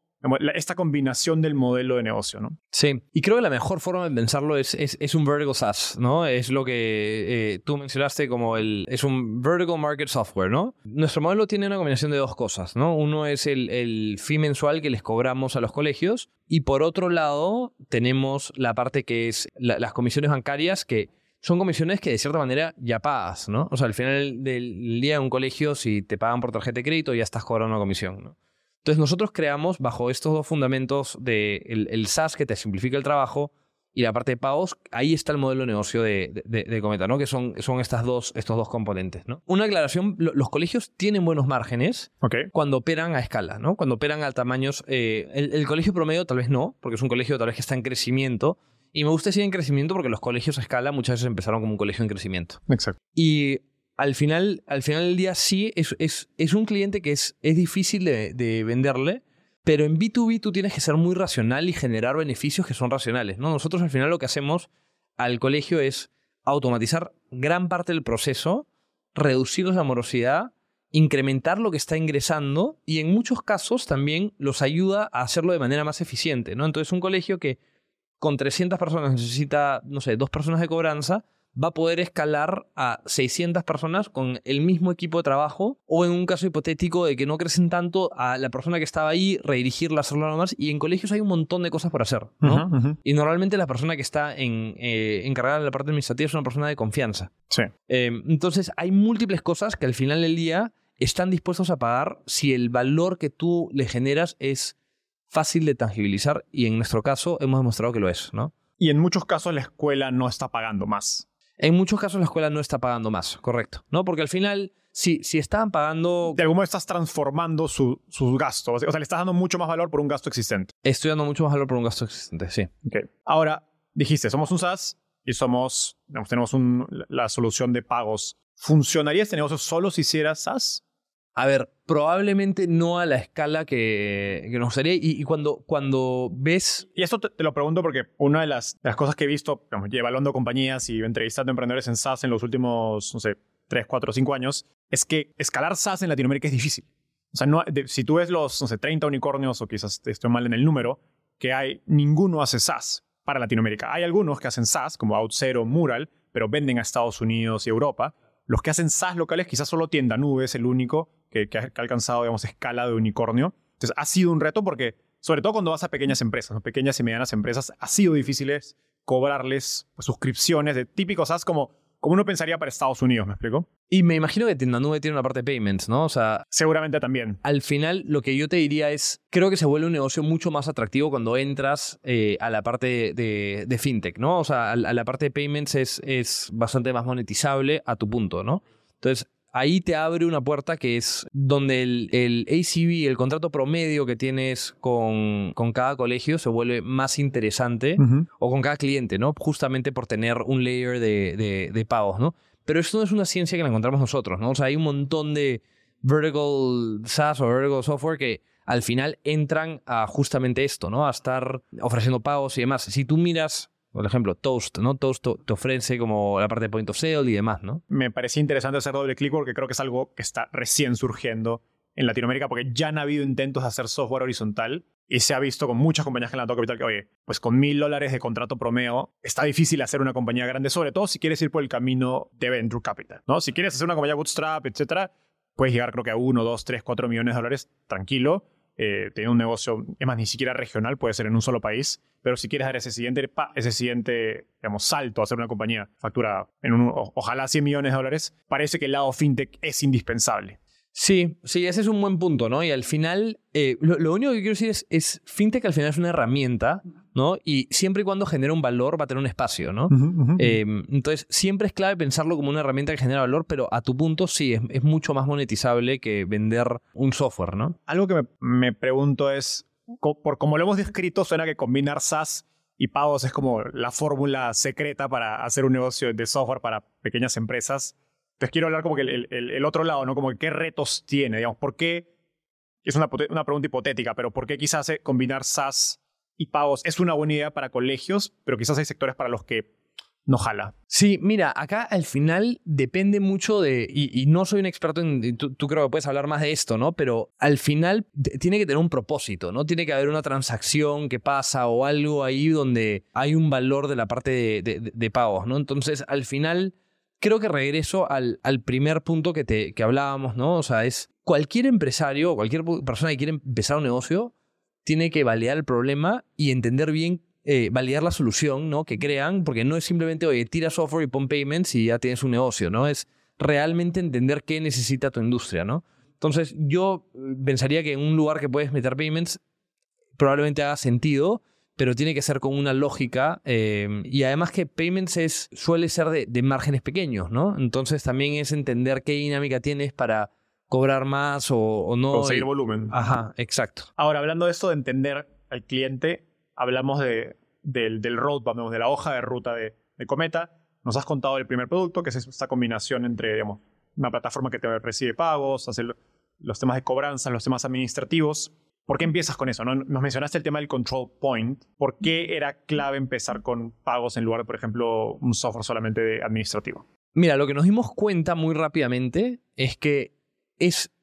esta combinación del modelo de negocio, ¿no? Sí, y creo que la mejor forma de pensarlo es, es, un vertical SaaS, ¿no? Es lo que eh, tú mencionaste como el... es un vertical market software, ¿no? Nuestro modelo tiene una combinación de dos cosas, ¿no? Uno es el, el fee mensual que les cobramos a los colegios y por otro lado tenemos la parte que es las comisiones bancarias que son comisiones que de cierta manera ya pagas, ¿no? O sea, al final del día en un colegio, si te pagan por tarjeta de crédito, ya estás cobrando una comisión, ¿no? Entonces nosotros creamos bajo estos dos fundamentos de el, SaaS que te simplifica el trabajo y la parte de pagos, ahí está el modelo de negocio de, de, Cometa, ¿no? Que son, son estas dos, estos dos componentes, ¿no? Una aclaración, los colegios tienen buenos márgenes cuando operan a escala, ¿no? Cuando operan a tamaños... Eh, el, colegio promedio tal vez no, porque es un colegio tal vez que está en crecimiento, y me gusta decir en crecimiento porque los colegios a escala muchas veces empezaron como un colegio en crecimiento. Exacto. Y al final, al final del día sí, es, es, un cliente que es, es difícil de, venderle, pero en B2B tú tienes que ser muy racional y generar beneficios que son racionales. ¿no? Nosotros al final lo que hacemos al colegio es automatizar gran parte del proceso, reducir la morosidad, incrementar lo que está ingresando y en muchos casos también los ayuda a hacerlo de manera más eficiente. ¿no? Entonces un colegio que con 300 personas necesita, no sé, dos personas de cobranza, va a poder escalar a 600 personas con el mismo equipo de trabajo o en un caso hipotético de que no crecen tanto a la persona que estaba ahí, redirigirla, hacerlo más. Y en colegios hay un montón de cosas por hacer, ¿no? Y normalmente la persona que está en, eh, encargada de la parte administrativa es una persona de confianza. Sí. Eh, entonces hay múltiples cosas que al final del día están dispuestos a pagar si el valor que tú le generas es fácil de tangibilizar y en nuestro caso hemos demostrado que lo es, ¿no? Y en muchos casos la escuela no está pagando más. En muchos casos la escuela no está pagando más, correcto. ¿No? Porque al final, si, si estaban pagando. De algún modo estás transformando sus gastos. O sea, le estás dando mucho más valor por un gasto existente. Estoy dando mucho más valor por un gasto existente, sí. Okay. Ahora, dijiste, somos un SaaS y somos. tenemos la solución de pagos. ¿Funcionaría este negocio solo si hiciera SaaS? A ver, probablemente no a la escala que, nos gustaría. Y, cuando, cuando ves. Y esto te, lo pregunto porque una de las, cosas que he visto, digamos, evaluando compañías y entrevistando emprendedores en SaaS en los últimos, no sé, 3, 4, 5 años, es que escalar SaaS en Latinoamérica es difícil. O sea, no, si tú ves los, no sé, 30 unicornios, o quizás estoy mal en el número, que hay, ninguno hace SaaS para Latinoamérica. Hay algunos que hacen SaaS, como OutZero, Mural, pero venden a Estados Unidos y Europa. Los que hacen SaaS locales quizás solo tienda nube es el único que, ha, alcanzado, digamos, escala de unicornio. Entonces, ha sido un reto porque, sobre todo cuando vas a pequeñas empresas, pequeñas y medianas empresas, ha sido difícil cobrarles pues, suscripciones de típicos SaaS como, como uno pensaría para Estados Unidos, ¿me explico? Y me imagino que Tienda Nube tiene una parte de payments, ¿no? O sea... Seguramente también. Al final, lo que yo te diría es, creo que se vuelve un negocio mucho más atractivo cuando entras eh, a la parte de, fintech, ¿no? O sea, a, la parte de payments es, es bastante más monetizable a tu punto, ¿no? Entonces, ahí te abre una puerta que es donde el, el ACV, el contrato promedio que tienes con, con cada colegio se vuelve más interesante o con cada cliente, ¿no? Justamente por tener un layer de, de, pagos, ¿no? Pero esto no es una ciencia que la encontramos nosotros, ¿no? O sea, hay un montón de vertical SaaS o vertical software que al final entran a justamente esto, ¿no? A estar ofreciendo pagos y demás. Si tú miras por ejemplo, Toast, ¿no? Toast te ofrece como la parte de point of sale y demás, ¿no? Me parecía interesante hacer doble clic porque creo que es algo que está recién surgiendo en Latinoamérica porque ya han habido intentos de hacer software horizontal y se ha visto con muchas compañías en la capital que, oye, pues con mil dólares de contrato promedio está difícil hacer una compañía grande, sobre todo si quieres ir por el camino de venture capital, ¿no? Si quieres hacer una compañía bootstrap, etcétera, puedes llegar creo que a uno, dos, tres, cuatro millones de dólares tranquilo eh, un negocio, es más, ni siquiera regional, puede ser en un solo país, pero si quieres dar ese siguiente, ese siguiente digamos, salto a hacer una compañía factura en un, ojalá 100 millones de dólares, parece que el lado fintech es indispensable. Sí, sí, ese es un buen punto, ¿no? Y al final, eh, lo, único que quiero decir es, es, fintech al final es una herramienta, ¿no? Y siempre y cuando genera un valor va a tener un espacio, ¿no? Em, entonces, siempre es clave pensarlo como una herramienta que genera valor, pero a tu punto sí, es, mucho más monetizable que vender un software, ¿no? Algo que me, me pregunto es, por como lo hemos descrito, suena que combinar SaaS y pagos es como la fórmula secreta para hacer un negocio de software para pequeñas empresas. Entonces quiero hablar como que el, otro lado, ¿no? Como que qué retos tiene, digamos, ¿por qué? Es una, una pregunta hipotética, pero ¿por qué quizás eh, combinar SaaS y pagos es una buena idea para colegios, pero quizás hay sectores para los que no jala. Sí, mira, acá al final depende mucho de, y, no soy un experto en, tú, creo que puedes hablar más de esto, ¿no? Pero al final tiene que tener un propósito, ¿no? Tiene que haber una transacción que pasa o algo ahí donde hay un valor de la parte de, pagos, ¿no? Entonces, al final, creo que regreso al, primer punto que, te, hablábamos, ¿no? O sea, es cualquier empresario, cualquier persona que quiere empezar un negocio, tiene que validar el problema y entender bien eh, validar la solución ¿no? que crean, porque no es simplemente, oye, tira software y pon payments y ya tienes un negocio, ¿no? Es realmente entender qué necesita tu industria, ¿no? Entonces, yo eh, pensaría que en un lugar que puedes meter payments probablemente haga sentido, pero tiene que ser con una lógica. Eh, y además que payments es, suele ser de, de, márgenes pequeños, ¿no? Entonces también es entender qué dinámica tienes para cobrar más o, o no. Conseguir volumen. Ajá, exacto. Ahora, hablando de esto de entender al cliente, hablamos de, del, del roadmap, de la hoja de ruta de, Cometa. Nos has contado el primer producto, que es esta combinación entre digamos, una plataforma que te recibe pagos, hacer los temas de cobranza, los temas administrativos. ¿Por qué empiezas con eso? Nos mencionaste el tema del control point. ¿Por qué era clave empezar con pagos en lugar de, por ejemplo, un software solamente administrativo? Mira, lo que nos dimos cuenta muy rápidamente es que es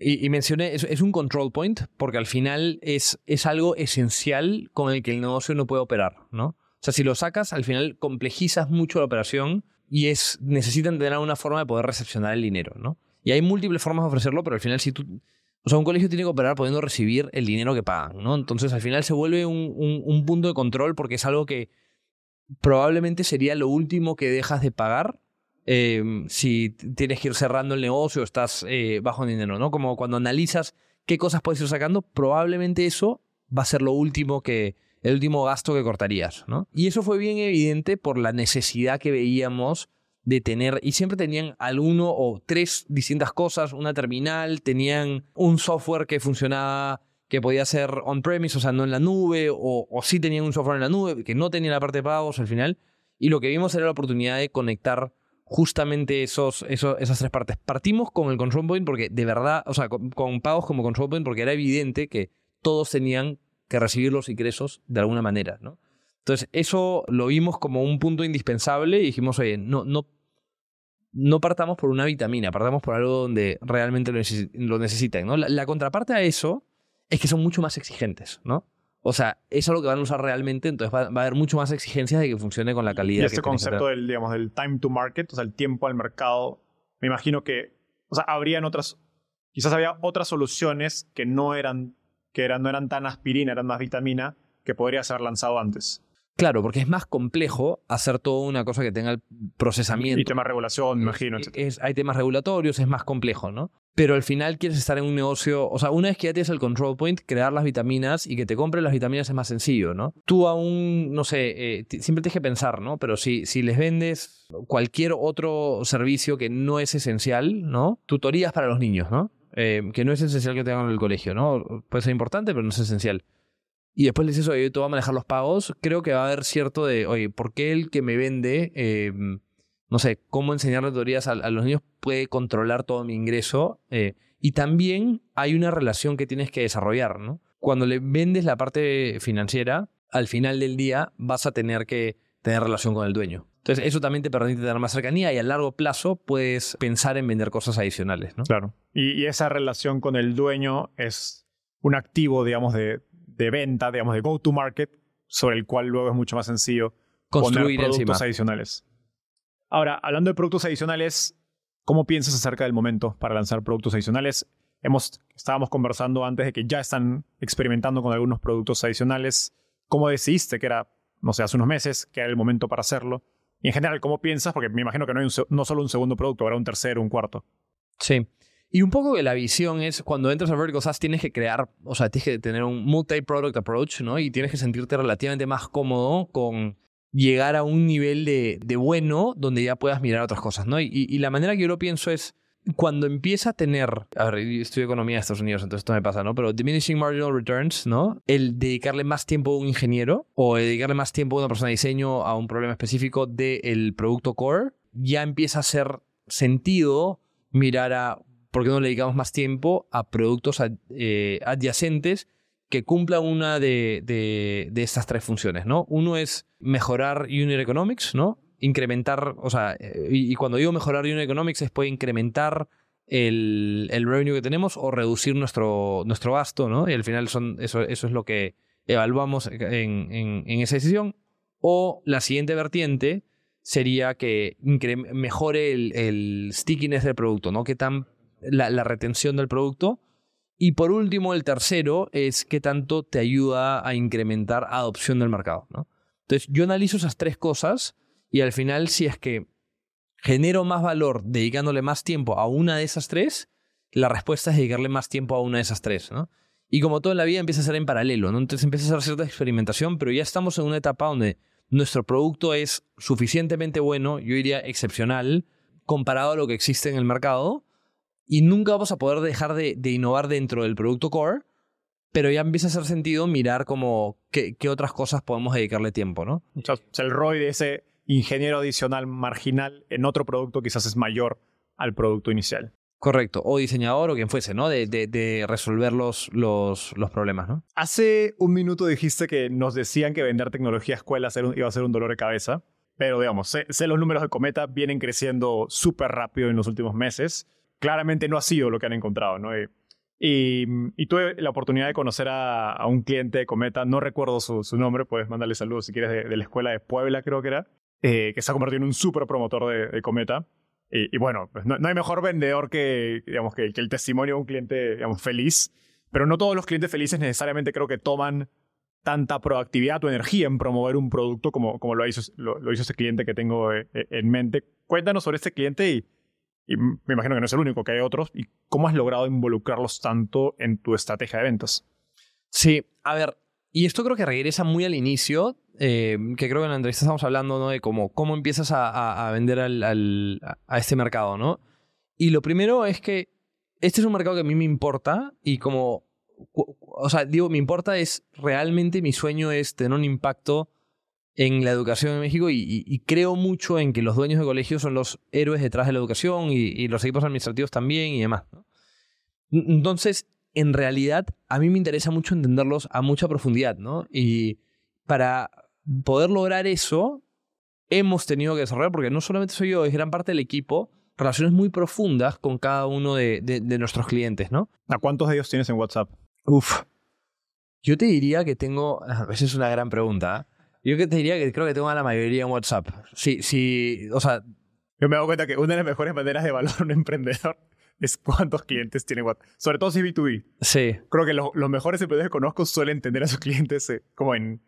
y, mencioné, es, un control point porque al final es, es algo esencial con el que el negocio no puede operar, ¿no? O sea, si lo sacas, al final complejizas mucho la operación y es, necesitan tener una forma de poder recepcionar el dinero, ¿no? Y hay múltiples formas de ofrecerlo, pero al final si tú... O sea, un colegio tiene que operar pudiendo recibir el dinero que pagan, ¿no? Entonces al final se vuelve un, un punto de control porque es algo que probablemente sería lo último que dejas de pagar Em, si tienes que ir cerrando el negocio o estás eh, bajo dinero, ¿no? Como cuando analizas qué cosas puedes ir sacando, probablemente eso va a ser lo último que, el último gasto que cortarías, ¿no? Y eso fue bien evidente por la necesidad que veíamos de tener, y siempre tenían alguno o tres distintas cosas, una terminal, tenían un software que funcionaba, que podía ser on-premise, o sea, no en la nube, o, o sí tenían un software en la nube, que no tenía la parte de pagos al final, y lo que vimos era la oportunidad de conectar justamente esos, esas tres partes. Partimos con el control point porque de verdad, o sea, con, pagos como control point porque era evidente que todos tenían que recibir los ingresos de alguna manera, ¿no? Entonces, eso lo vimos como un punto indispensable y dijimos, oye, no, no, no partamos por una vitamina, partamos por algo donde realmente lo, necesitan, ¿no? la contraparte a eso es que son mucho más exigentes, ¿no? O sea, eso es lo que van a usar realmente, entonces va, a haber mucho más exigencias de que funcione con la calidad. Y este concepto del, digamos, del time to market, o sea, el tiempo al mercado, me imagino que, o sea, habrían otras, quizás había otras soluciones que no eran, que eran, no eran tan aspirina, eran más vitamina, que podría ser lanzado antes. Claro, porque es más complejo hacer toda una cosa que tenga el procesamiento. Y temas de regulación, me imagino. Es, hay temas regulatorios, es más complejo, ¿no? Pero al final quieres estar en un negocio, o sea, una vez que ya tienes el control point, crear las vitaminas y que te compren las vitaminas es más sencillo, ¿no? Tú aún, no sé, eh, siempre tienes que pensar, ¿no? Pero si, si les vendes cualquier otro servicio que no es esencial, ¿no? Tutorías para los niños, ¿no? Eh, que no es esencial que tengan en el colegio, ¿no? Puede ser importante, pero no es esencial y después le dices, oye, tú vas a manejar los pagos, creo que va a haber cierto de, oye, ¿por qué el que me vende, em, no sé, cómo enseñarle teorías a, los niños puede controlar todo mi ingreso? Eh, y también hay una relación que tienes que desarrollar, ¿no? Cuando le vendes la parte financiera, al final del día vas a tener que tener relación con el dueño. Entonces, eso también te permite tener más cercanía y a largo plazo puedes pensar en vender cosas adicionales, ¿no? Claro. y esa relación con el dueño es un activo, digamos, de, de venta, digamos, de go-to-market, sobre el cual luego es mucho más sencillo construir poner productos adicionales. Ahora, hablando de productos adicionales, ¿cómo piensas acerca del momento para lanzar productos adicionales? Hemos, estábamos conversando antes de que ya están experimentando con algunos productos adicionales. ¿Cómo decidiste que era, no sé, hace unos meses, que era el momento para hacerlo? Y en general, ¿cómo piensas? Porque me imagino que no hay no solo un segundo producto, habrá un tercero, un cuarto. Sí. Y un poco que la visión es, cuando entras a Vertical SaaS tienes que crear, o sea, tienes que tener un multi-product approach, ¿no? Y tienes que sentirte relativamente más cómodo con llegar a un nivel de, bueno donde ya puedas mirar otras cosas, ¿no? Y, la manera que yo lo pienso es, cuando empieza a tener, a ver, yo estudio economía de Estados Unidos, entonces esto me pasa, ¿no? Pero diminishing marginal returns, ¿no? El dedicarle más tiempo a un ingeniero o dedicarle más tiempo a una persona de diseño a un problema específico del producto core, ya empieza a hacer sentido mirar a por qué no le dedicamos más tiempo a productos eh, adyacentes que cumplan una de, de, estas tres funciones, ¿no? Uno es mejorar unit economics, ¿no? incrementar, o sea, eh, y, cuando digo mejorar unit economics es puede incrementar el, el, revenue que tenemos o reducir nuestro, nuestro gasto, ¿no? Y al final son, eso, eso es lo que evaluamos en, en, esa decisión. O la siguiente vertiente sería que mejore el, el, stickiness del producto, ¿no? Que tan, la, retención del producto. Y por último, el tercero es qué tanto te ayuda a incrementar adopción del mercado, ¿no? Entonces, yo analizo esas tres cosas y al final, si es que genero más valor dedicándole más tiempo a una de esas tres, la respuesta es dedicarle más tiempo a una de esas tres, ¿no? Y como todo en la vida empieza a ser en paralelo, ¿no? Entonces empieza a hacer cierta experimentación, pero ya estamos en una etapa donde nuestro producto es suficientemente bueno, yo diría excepcional, comparado a lo que existe en el mercado, y nunca vamos a poder dejar de, innovar dentro del producto core, pero ya empieza a hacer sentido mirar como qué, otras cosas podemos dedicarle tiempo, ¿no? O sea, el ROI de ese ingeniero adicional marginal en otro producto quizás es mayor al producto inicial. Correcto, o diseñador o quien fuese, ¿no? De, de, resolver los, los, los, problemas, ¿no? Hace un minuto dijiste que nos decían que vender tecnología a escuelas iba a ser un dolor de cabeza, pero digamos, sé, sé los números de Cometa vienen creciendo súper rápido en los últimos meses. Claramente no ha sido lo que han encontrado, ¿no? Eh, y, y, tuve la oportunidad de conocer a, un cliente de Cometa, no recuerdo su, nombre, puedes mandarle saludos si quieres, de, la escuela de Puebla creo que era, eh, que se ha convertido en un súper promotor de, Cometa. Y, bueno, pues no, hay mejor vendedor que, digamos, que, el testimonio de un cliente digamos, feliz, pero no todos los clientes felices necesariamente creo que toman tanta proactividad o energía en promover un producto como, lo, hizo, lo, hizo ese cliente que tengo eh, en mente. Cuéntanos sobre este cliente y, y me imagino que no es el único, que hay otros, y cómo has logrado involucrarlos tanto en tu estrategia de ventas. Sí, a ver, y esto creo que regresa muy al inicio, eh, que creo que en la entrevista estamos hablando ¿no? de cómo, cómo empiezas a, vender al, a este mercado, ¿no? Y lo primero es que este es un mercado que a mí me importa y como, o sea, digo, me importa es realmente mi sueño es tener un impacto en la educación en México y, creo mucho en que los dueños de colegios son los héroes detrás de la educación y, y los equipos administrativos también y demás. ¿no? Entonces, en realidad a mí me interesa mucho entenderlos a mucha profundidad, ¿no? Y para poder lograr eso, hemos tenido que desarrollar, porque no solamente soy yo, es gran parte del equipo, relaciones muy profundas con cada uno de, nuestros clientes, ¿no? ¿A cuántos de ellos tienes en WhatsApp? Uf. Yo te diría que tengo. Esa es una gran pregunta. ¿eh? Yo te diría que creo que tengo a la mayoría en WhatsApp. Sí, sí. O sea. Yo me doy cuenta que una de las mejores maneras de valorar un emprendedor es cuántos clientes tiene WhatsApp. Sobre todo si es B2B. Sí. Creo que los mejores emprendedores que conozco suelen tener a sus clientes eh, como en,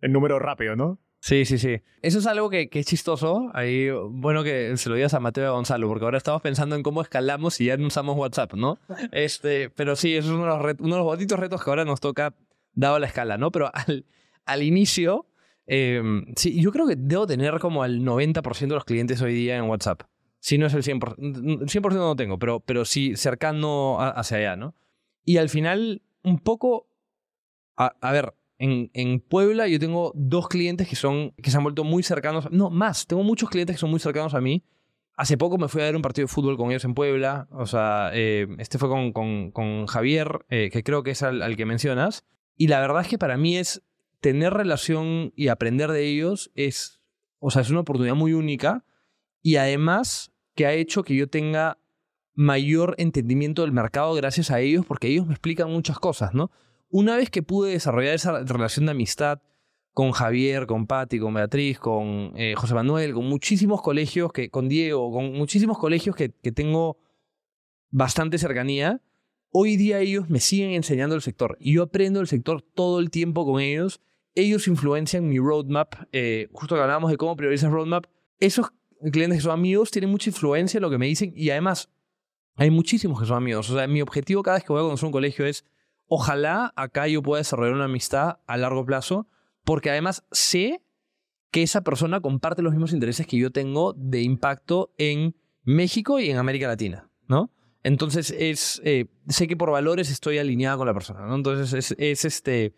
en número rápido, ¿no? Sí, sí, sí. Eso es algo que, es chistoso. Ahí, bueno que se lo digas a Mateo y a Gonzalo, porque ahora estamos pensando en cómo escalamos y ya no usamos WhatsApp, ¿no? Este, pero sí, eso es uno de los, uno de los bonitos retos que ahora nos toca, dado la escala, ¿no? Pero al, al inicio, em, sí, yo creo que debo tener como al 90% de los clientes hoy día en WhatsApp. Si no es el 100%, 100% no tengo, pero, pero sí cercano hacia allá, ¿no? Y al final, un poco, a, ver, en, en, Puebla yo tengo dos clientes que, son, que se han vuelto muy cercanos, no, más, tengo muchos clientes que son muy cercanos a mí. Hace poco me fui a ver un partido de fútbol con ellos en Puebla, o sea, eh, este fue con, con, con Javier, eh, que creo que es al, al que mencionas, y la verdad es que para mí es tener relación y aprender de ellos es, o sea, es una oportunidad muy única y además que ha hecho que yo tenga mayor entendimiento del mercado gracias a ellos, porque ellos me explican muchas cosas, ¿no? Una vez que pude desarrollar esa relación de amistad con Javier, con Patti, con Beatriz, con eh, José Manuel, con muchísimos colegios, que, con Diego, con muchísimos colegios que, que tengo bastante cercanía, hoy día ellos me siguen enseñando el sector y yo aprendo el sector todo el tiempo con ellos. Ellos influencian mi roadmap. Eh, justo hablábamos de cómo priorizar roadmap. Esos clientes que son amigos tienen mucha influencia en lo que me dicen y además hay muchísimos que son amigos. O sea, mi objetivo cada vez que voy a conocer un colegio es, ojalá acá yo pueda desarrollar una amistad a largo plazo, porque además sé que esa persona comparte los mismos intereses que yo tengo de impacto en México y en América Latina. ¿no? Entonces es, eh, sé que por valores estoy alineada con la persona, ¿no? Entonces es, es este,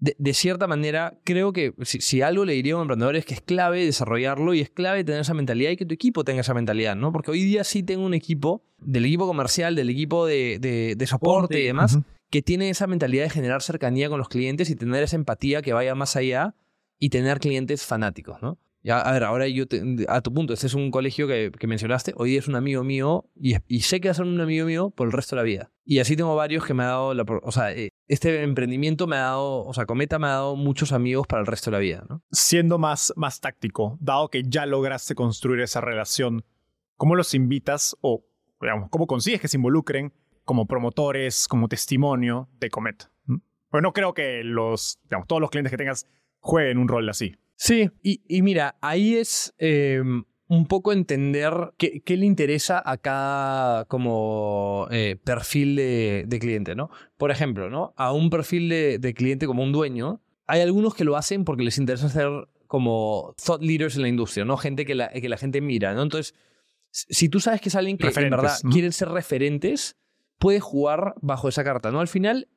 de, de, cierta manera, creo que si, si, algo le diría a un emprendedor es que es clave desarrollarlo y es clave tener esa mentalidad y que tu equipo tenga esa mentalidad, ¿no? Porque hoy día sí tengo un equipo, del equipo comercial, del equipo de, de, de soporte y demás, uh -huh. que tiene esa mentalidad de generar cercanía con los clientes y tener esa empatía que vaya más allá y tener clientes fanáticos, ¿no? Ya, a ver, ahora yo, te, a tu punto, este es un colegio que, que mencionaste, hoy es un amigo mío y, sé que va a ser un amigo mío por el resto de la vida. Y así tengo varios que me ha dado, la, o sea, este emprendimiento me ha dado, o sea, Cometa me ha dado muchos amigos para el resto de la vida. Siendo más, más táctico, dado que ya lograste construir esa relación, ¿cómo los invitas o, digamos, cómo consigues que se involucren como promotores, como testimonio de Cometa? Pues no creo que los, digamos, todos los clientes que tengas jueguen un rol así. Sí, y, y mira, ahí es eh, un poco entender qué, qué, le interesa a cada como eh, perfil de, de, cliente, ¿no? Por ejemplo, ¿no? A un perfil de, de, cliente como un dueño, hay algunos que lo hacen porque les interesa ser como thought leaders en la industria, ¿no? Gente que la, que la gente mira, ¿no? Entonces, si tú sabes que es alguien que en verdad ¿no? quieren ser referentes, puedes jugar bajo esa carta, ¿no? Al final,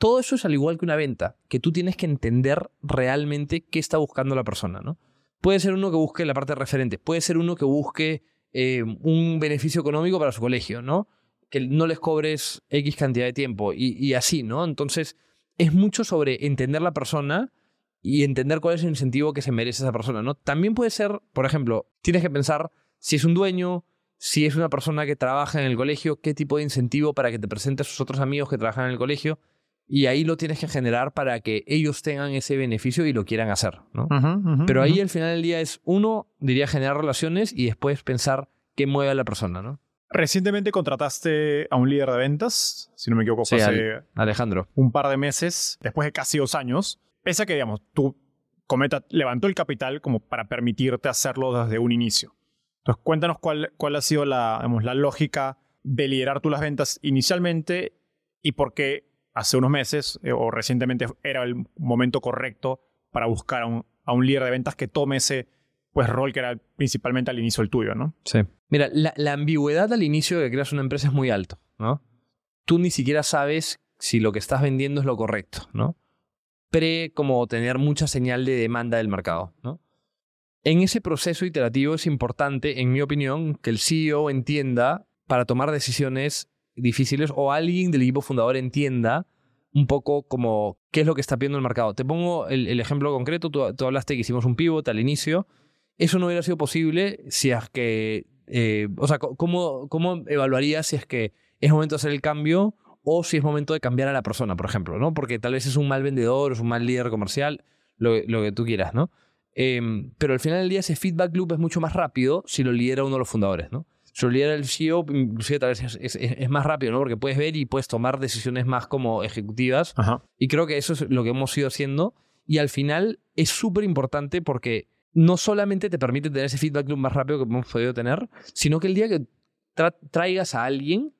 todo eso es al igual que una venta, que tú tienes que entender realmente qué está buscando la persona, ¿no? Puede ser uno que busque la parte referente, puede ser uno que busque eh, un beneficio económico para su colegio, ¿no? Que no les cobres X cantidad de tiempo y, y así, ¿no? Entonces, es mucho sobre entender la persona y entender cuál es el incentivo que se merece esa persona, ¿no? También puede ser, por ejemplo, tienes que pensar si es un dueño, si es una persona que trabaja en el colegio, qué tipo de incentivo para que te presente a sus otros amigos que trabajan en el colegio y ahí lo tienes que generar para que ellos tengan ese beneficio y lo quieran hacer, ¿no? Uh -huh, uh -huh, Pero ahí uh -huh. al final del día es, uno, diría generar relaciones y después pensar qué mueve a la persona, ¿no? Recientemente contrataste a un líder de ventas, si no me equivoco, sí, hace al Alejandro. un par de meses, después de casi dos años. Pese a que, digamos, tú, Cometa, levantó el capital como para permitirte hacerlo desde un inicio. Entonces, cuéntanos cuál, cuál ha sido la, digamos, la lógica de liderar tú las ventas inicialmente y por qué hace unos meses eh, o recientemente era el momento correcto para buscar a un, líder de ventas que tome ese pues, rol que era principalmente al inicio el tuyo, ¿no? Sí. Mira, la, la ambigüedad al inicio de que creas una empresa es muy alto, ¿no? Tú ni siquiera sabes si lo que estás vendiendo es lo correcto, ¿no? Pre como tener mucha señal de demanda del mercado, ¿no? En ese proceso iterativo es importante, en mi opinión, que el CEO entienda para tomar decisiones difíciles o alguien del equipo fundador entienda un poco como qué es lo que está pidiendo el mercado. Te pongo el, ejemplo concreto, tú, hablaste que hicimos un pivot al inicio, eso no hubiera sido posible si es que, eh, o sea, ¿cómo, ¿cómo evaluarías si es que es momento de hacer el cambio o si es momento de cambiar a la persona, por ejemplo, ¿no? Porque tal vez es un mal vendedor, es un mal líder comercial, lo, lo que tú quieras, ¿no? Eh, pero al final del día ese feedback loop es mucho más rápido si lo lidera uno de los fundadores, ¿no? Si lo lidera el CEO, inclusive tal vez es, es, es, más rápido, ¿no? Porque puedes ver y puedes tomar decisiones más como ejecutivas. Ajá. Y creo que eso es lo que hemos ido haciendo. Y al final es súper importante porque no solamente te permite tener ese feedback loop más rápido que hemos podido tener, sino que el día que tra traigas a alguien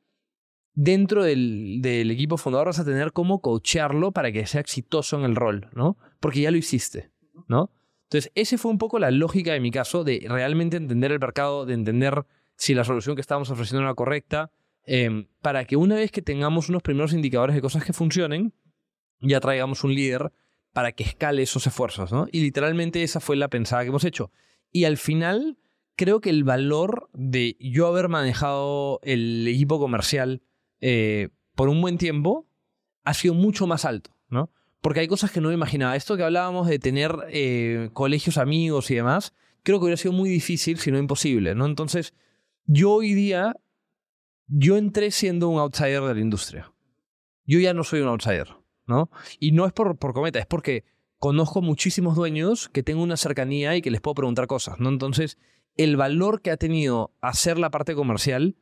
dentro del, del, equipo fundador vas a tener cómo coacharlo para que sea exitoso en el rol, ¿no? Porque ya lo hiciste, ¿no? Entonces, ese fue un poco la lógica de mi caso, de realmente entender el mercado, de entender si la solución que estábamos ofreciendo era correcta, eh, para que una vez que tengamos unos primeros indicadores de cosas que funcionen, ya traigamos un líder para que escale esos esfuerzos, ¿no? Y literalmente esa fue la pensada que hemos hecho. Y al final, creo que el valor de yo haber manejado el equipo comercial eh, por un buen tiempo ha sido mucho más alto, ¿no? Porque hay cosas que no me imaginaba. Esto que hablábamos de tener eh, colegios amigos y demás, creo que hubiera sido muy difícil, si no imposible, ¿no? Entonces, yo hoy día, yo entré siendo un outsider de la industria. Yo ya no soy un outsider, ¿no? Y no es por, por cometa, es porque conozco muchísimos dueños que tengo una cercanía y que les puedo preguntar cosas, ¿no? Entonces, el valor que ha tenido hacer la parte comercial,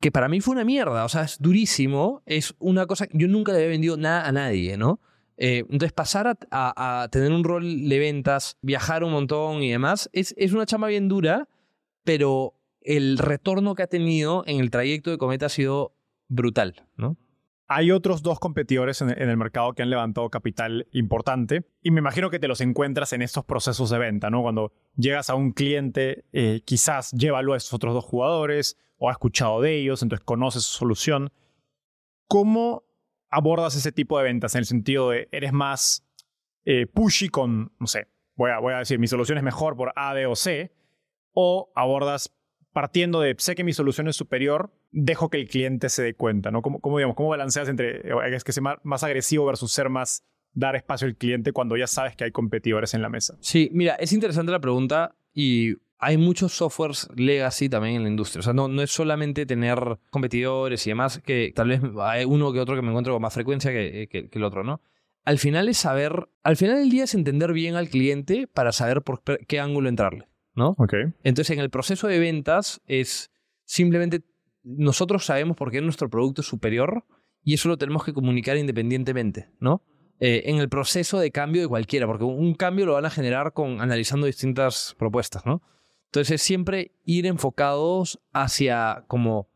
que para mí fue una mierda, o sea, es durísimo, es una cosa, yo nunca le había vendido nada a nadie, ¿no? Eh, entonces, pasar a, tener un rol de ventas, viajar un montón y demás, es, es una chama bien dura, pero el retorno que ha tenido en el trayecto de Cometa ha sido brutal, ¿no? Hay otros dos competidores en, el mercado que han levantado capital importante y me imagino que te los encuentras en estos procesos de venta, ¿no? Cuando llegas a un cliente, eh, quizás llévalo a esos otros dos jugadores o has escuchado de ellos, entonces conoces su solución. ¿Cómo abordas ese tipo de ventas en el sentido de eres más eh, pushy con, no sé, voy a, voy a decir, mi solución es mejor por A, B o C, o abordas partiendo de, sé que mi solución es superior, dejo que el cliente se dé cuenta, ¿no? ¿Cómo, cómo digamos, cómo balanceas entre, eh, es que ser más, agresivo versus ser más, dar espacio al cliente cuando ya sabes que hay competidores en la mesa? Sí, mira, es interesante la pregunta y hay muchos softwares legacy también en la industria. O sea, no, no es solamente tener competidores y demás, que tal vez hay uno que otro que me encuentro con más frecuencia que, que el otro, ¿no? Al final es saber, al final del día es entender bien al cliente para saber por qué ángulo entrarle. ¿No? Entonces, en el proceso de ventas es simplemente nosotros sabemos por qué nuestro producto es superior y eso lo tenemos que comunicar independientemente, ¿no? Eh, en el proceso de cambio de cualquiera, porque un cambio lo van a generar con analizando distintas propuestas, ¿no? Entonces, es siempre ir enfocados hacia como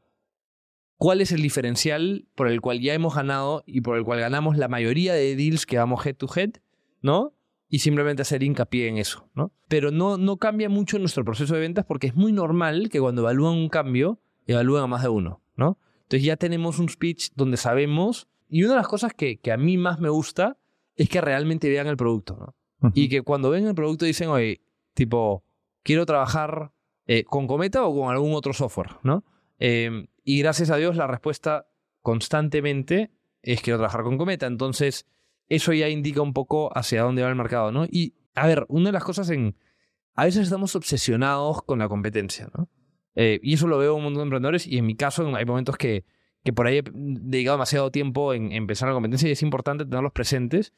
cuál es el diferencial por el cual ya hemos ganado y por el cual ganamos la mayoría de deals que vamos head to head, ¿no? Y simplemente hacer hincapié en eso, ¿no? Pero no, no cambia mucho nuestro proceso de ventas porque es muy normal que cuando evalúan un cambio, evalúen a más de uno, ¿no? Entonces ya tenemos un speech donde sabemos, y una de las cosas que, que a mí más me gusta es que realmente vean el producto, ¿no? Y que cuando ven el producto dicen, oye, tipo, quiero trabajar eh, con Cometa o con algún otro software, ¿no? Em, y gracias a Dios la respuesta constantemente es quiero trabajar con Cometa. Entonces, eso ya indica un poco hacia dónde va el mercado, ¿no? Y, a ver, una de las cosas en... A veces estamos obsesionados con la competencia, ¿no? Eh, y eso lo veo en un montón de emprendedores y en mi caso hay momentos que, que por ahí he dedicado demasiado tiempo en, empezar la competencia y es importante tenerlos presentes.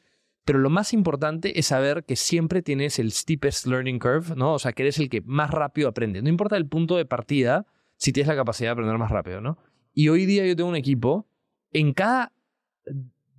Pero lo más importante es saber que siempre tienes el steepest learning curve, ¿no? O sea, que eres el que más rápido aprende. No importa el punto de partida, si tienes la capacidad de aprender más rápido, ¿no? Y hoy día yo tengo un equipo, en cada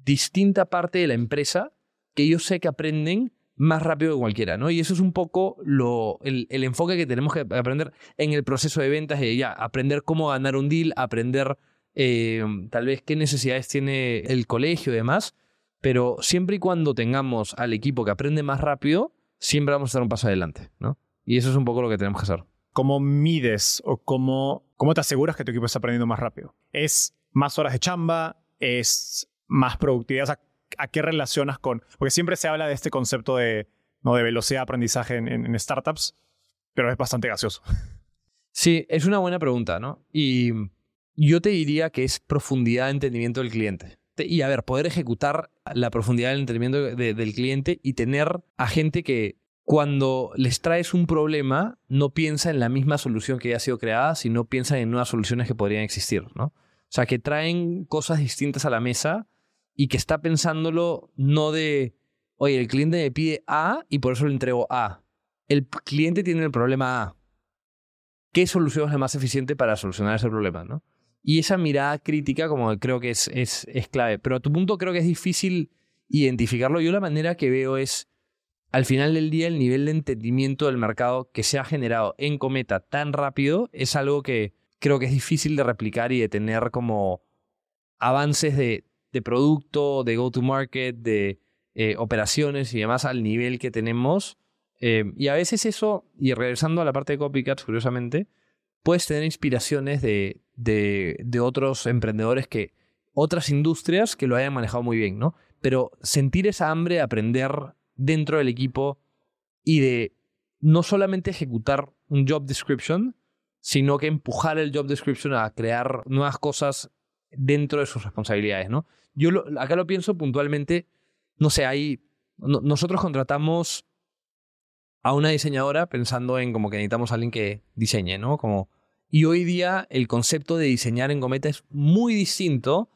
distinta parte de la empresa que yo sé que aprenden más rápido que cualquiera, ¿no? Y eso es un poco lo, el, enfoque que tenemos que aprender en el proceso de ventas, de ya aprender cómo ganar un deal, aprender eh, tal vez qué necesidades tiene el colegio y demás, pero siempre y cuando tengamos al equipo que aprende más rápido, siempre vamos a dar un paso adelante, ¿no? Y eso es un poco lo que tenemos que hacer. ¿Cómo mides o cómo, cómo te aseguras que tu equipo está aprendiendo más rápido? ¿Es más horas de chamba? ¿Es más productividad? ¿a qué relacionas con...? Porque siempre se habla de este concepto de, ¿no? de velocidad de aprendizaje en, startups, pero es bastante gaseoso. Sí, es una buena pregunta, ¿no? Y yo te diría que es profundidad de entendimiento del cliente. Y a ver, poder ejecutar la profundidad del entendimiento del cliente y tener a gente que cuando les traes un problema no piensa en la misma solución que ya ha sido creada, sino piensa en nuevas soluciones que podrían existir, ¿no? O sea, que traen cosas distintas a la mesa y que está pensándolo no de, oye, el cliente me pide A y por eso le entrego A. El cliente tiene el problema A. ¿Qué solución es la más eficiente para solucionar ese problema? ¿no? Y esa mirada crítica como creo que es, es, es clave. Pero a tu punto creo que es difícil identificarlo. Yo la manera que veo es, al final del día, el nivel de entendimiento del mercado que se ha generado en Cometa tan rápido es algo que creo que es difícil de replicar y de tener como avances de de producto, de go-to-market, de eh, operaciones y demás al nivel que tenemos. Eh, y a veces eso, y regresando a la parte de copycats, curiosamente, puedes tener inspiraciones de, de, otros emprendedores que, otras industrias que lo hayan manejado muy bien, ¿no? Pero sentir esa hambre de aprender dentro del equipo y de no solamente ejecutar un job description, sino que empujar el job description a crear nuevas cosas dentro de sus responsabilidades, ¿no? Yo acá lo pienso puntualmente, no sé, hay, nosotros contratamos a una diseñadora pensando en como que necesitamos alguien que diseñe, ¿no? Como, y hoy día el concepto de diseñar en Cometa es muy distinto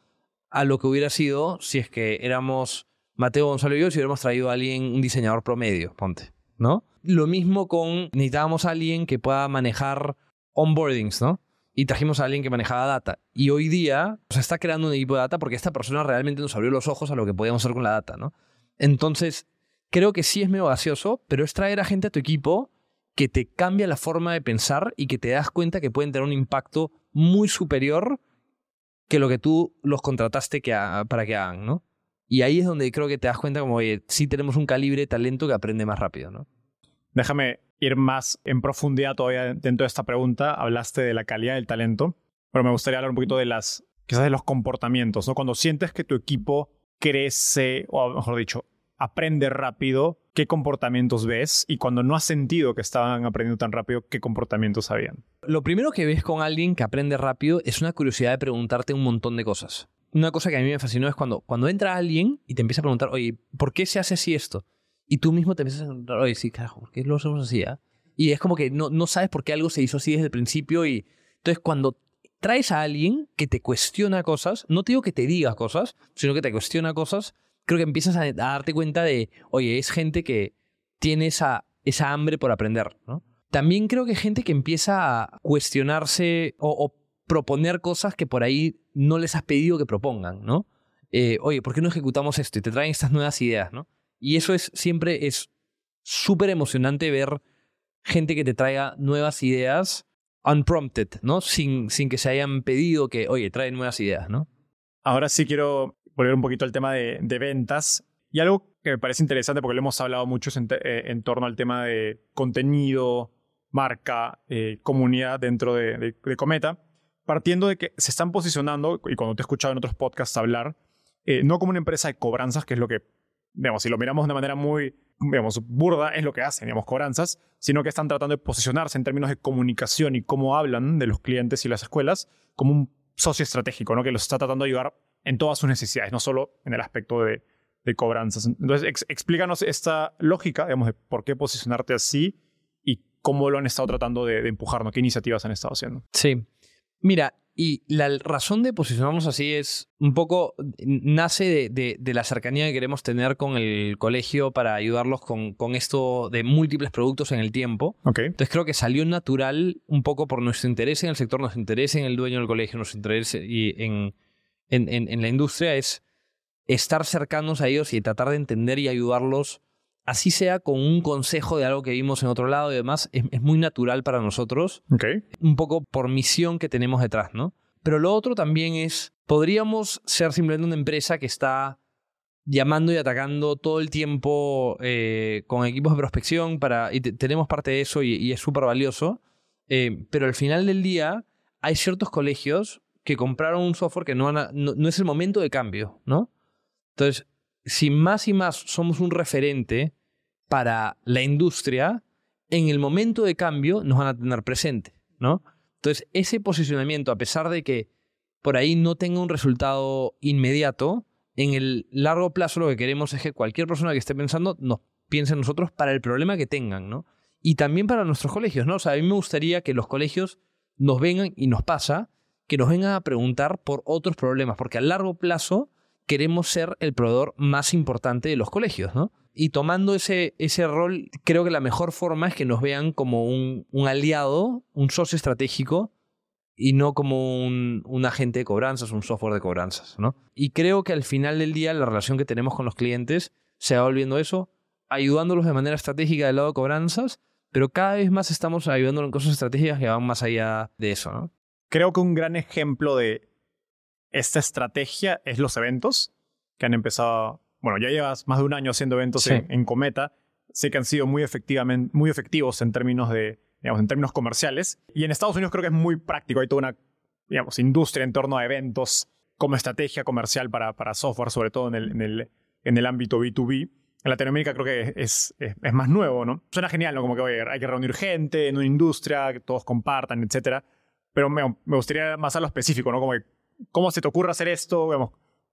a lo que hubiera sido si es que éramos Mateo Gonzalo y yo, si hubiéramos traído a alguien, un diseñador promedio, ponte, ¿no? Lo mismo con, necesitábamos a alguien que pueda manejar onboardings, ¿no? Y trajimos a alguien que manejaba data. Y hoy día se está creando un equipo de data porque esta persona realmente nos abrió los ojos a lo que podíamos hacer con la data, ¿no? Entonces, creo que sí es medio gaseoso, pero es traer a gente a tu equipo que te cambia la forma de pensar y que te das cuenta que pueden tener un impacto muy superior que lo que tú los contrataste que para que hagan, ¿no? Y ahí es donde creo que te das cuenta como, oye, sí tenemos un calibre talento que aprende más rápido, ¿no? Déjame ir más en profundidad todavía dentro de esta pregunta. Hablaste de la calidad del talento. pero me gustaría hablar un poquito de las, quizás de los comportamientos, ¿no? Cuando sientes que tu equipo crece, o mejor dicho, aprende rápido, ¿qué comportamientos ves? Y cuando no has sentido que estaban aprendiendo tan rápido, ¿qué comportamientos habían? Lo primero que ves con alguien que aprende rápido es una curiosidad de preguntarte un montón de cosas. Una cosa que a mí me fascinó es cuando, cuando entra alguien y te empieza a preguntar, oye, ¿por qué se hace así esto? Y tú mismo te empiezas a preguntar, oye, sí, carajo, ¿por qué lo hacemos así? Ah? Y es como que no, no sabes por qué algo se hizo así desde el principio. Y entonces cuando traes a alguien que te cuestiona cosas, no te digo que te diga cosas, sino que te cuestiona cosas, creo que empiezas a, darte cuenta de, oye, es gente que tiene esa, esa hambre por aprender, ¿no? También creo que hay gente que empieza a cuestionarse o, proponer cosas que por ahí no les has pedido que propongan, ¿no? Eh, oye, ¿por qué no ejecutamos esto? Y te traen estas nuevas ideas, ¿no? Y eso es siempre es súper emocionante ver gente que te traiga nuevas ideas unprompted, ¿no? Sin, sin que se hayan pedido que, oye, trae nuevas ideas, ¿no? Ahora sí quiero volver un poquito al tema de, ventas. Y algo que me parece interesante, porque lo hemos hablado mucho en, eh, torno al tema de contenido, marca, eh, comunidad dentro de, Cometa, partiendo de que se están posicionando, y cuando te he escuchado en otros podcasts hablar, eh, no como una empresa de cobranzas, que es lo que, digamos, si lo miramos de manera muy, digamos, burda, es lo que hacen, digamos, cobranzas, sino que están tratando de posicionarse en términos de comunicación y cómo hablan de los clientes y las escuelas como un socio estratégico, ¿no? que los está tratando de ayudar en todas sus necesidades, no solo en el aspecto de, cobranzas. Entonces, explícanos esta lógica, digamos, de por qué posicionarte así y cómo lo han estado tratando de, de empujar, ¿no? qué iniciativas han estado haciendo. Sí. Mira, y la razón de posicionarnos así es un poco, nace de, la cercanía que queremos tener con el colegio para ayudarlos con, con esto de múltiples productos en el tiempo. Okay. Entonces creo que salió natural un poco por nuestro interés en el sector, nuestro interés en el dueño del colegio, nuestro interés y en, en, en, la industria es estar cercanos a ellos y tratar de entender y ayudarlos, así sea con un consejo de algo que vimos en otro lado y demás, es, muy natural para nosotros. Un poco por misión que tenemos detrás, ¿no? Pero lo otro también es, podríamos ser simplemente una empresa que está llamando y atacando todo el tiempo eh, con equipos de prospección para, y tenemos parte de eso y, es súper valioso, eh, pero al final del día hay ciertos colegios que compraron un software que no, no, es el momento de cambio, ¿no? Entonces, si más y más somos un referente para la industria, en el momento de cambio nos van a tener presente, ¿no? Entonces, ese posicionamiento, a pesar de que por ahí no tenga un resultado inmediato, en el largo plazo lo que queremos es que cualquier persona que esté pensando nos piense en nosotros para el problema que tengan, ¿no? Y también para nuestros colegios, ¿no? O sea, a mí me gustaría que los colegios nos vengan y nos pasa que nos vengan a preguntar por otros problemas, porque a largo plazo queremos ser el proveedor más importante de los colegios, ¿no? Y tomando ese, ese rol, creo que la mejor forma es que nos vean como un, un aliado, un socio estratégico, y no como un, agente de cobranzas, un software de cobranzas, ¿no? Y creo que al final del día la relación que tenemos con los clientes se va volviendo eso, ayudándolos de manera estratégica del lado de cobranzas, pero cada vez más estamos ayudándolos en cosas estratégicas que van más allá de eso. Creo que un gran ejemplo de esta estrategia es los eventos que han empezado. Bueno, ya llevas más de un año haciendo eventos en, Cometa. Sé que han sido muy, efectivamente, muy efectivos en términos de, digamos, en términos comerciales. Y en Estados Unidos creo que es muy práctico. Hay toda una, digamos, industria en torno a eventos como estrategia comercial para, para software, sobre todo en el, en el, en el ámbito B2B. En Latinoamérica creo que es, es, es, más nuevo, ¿no? Suena genial, ¿no? Como que oye, hay que reunir gente en una industria, que todos compartan, etcétera pero me, gustaría más a lo específico, ¿no? Como ¿cómo se te ocurre hacer esto?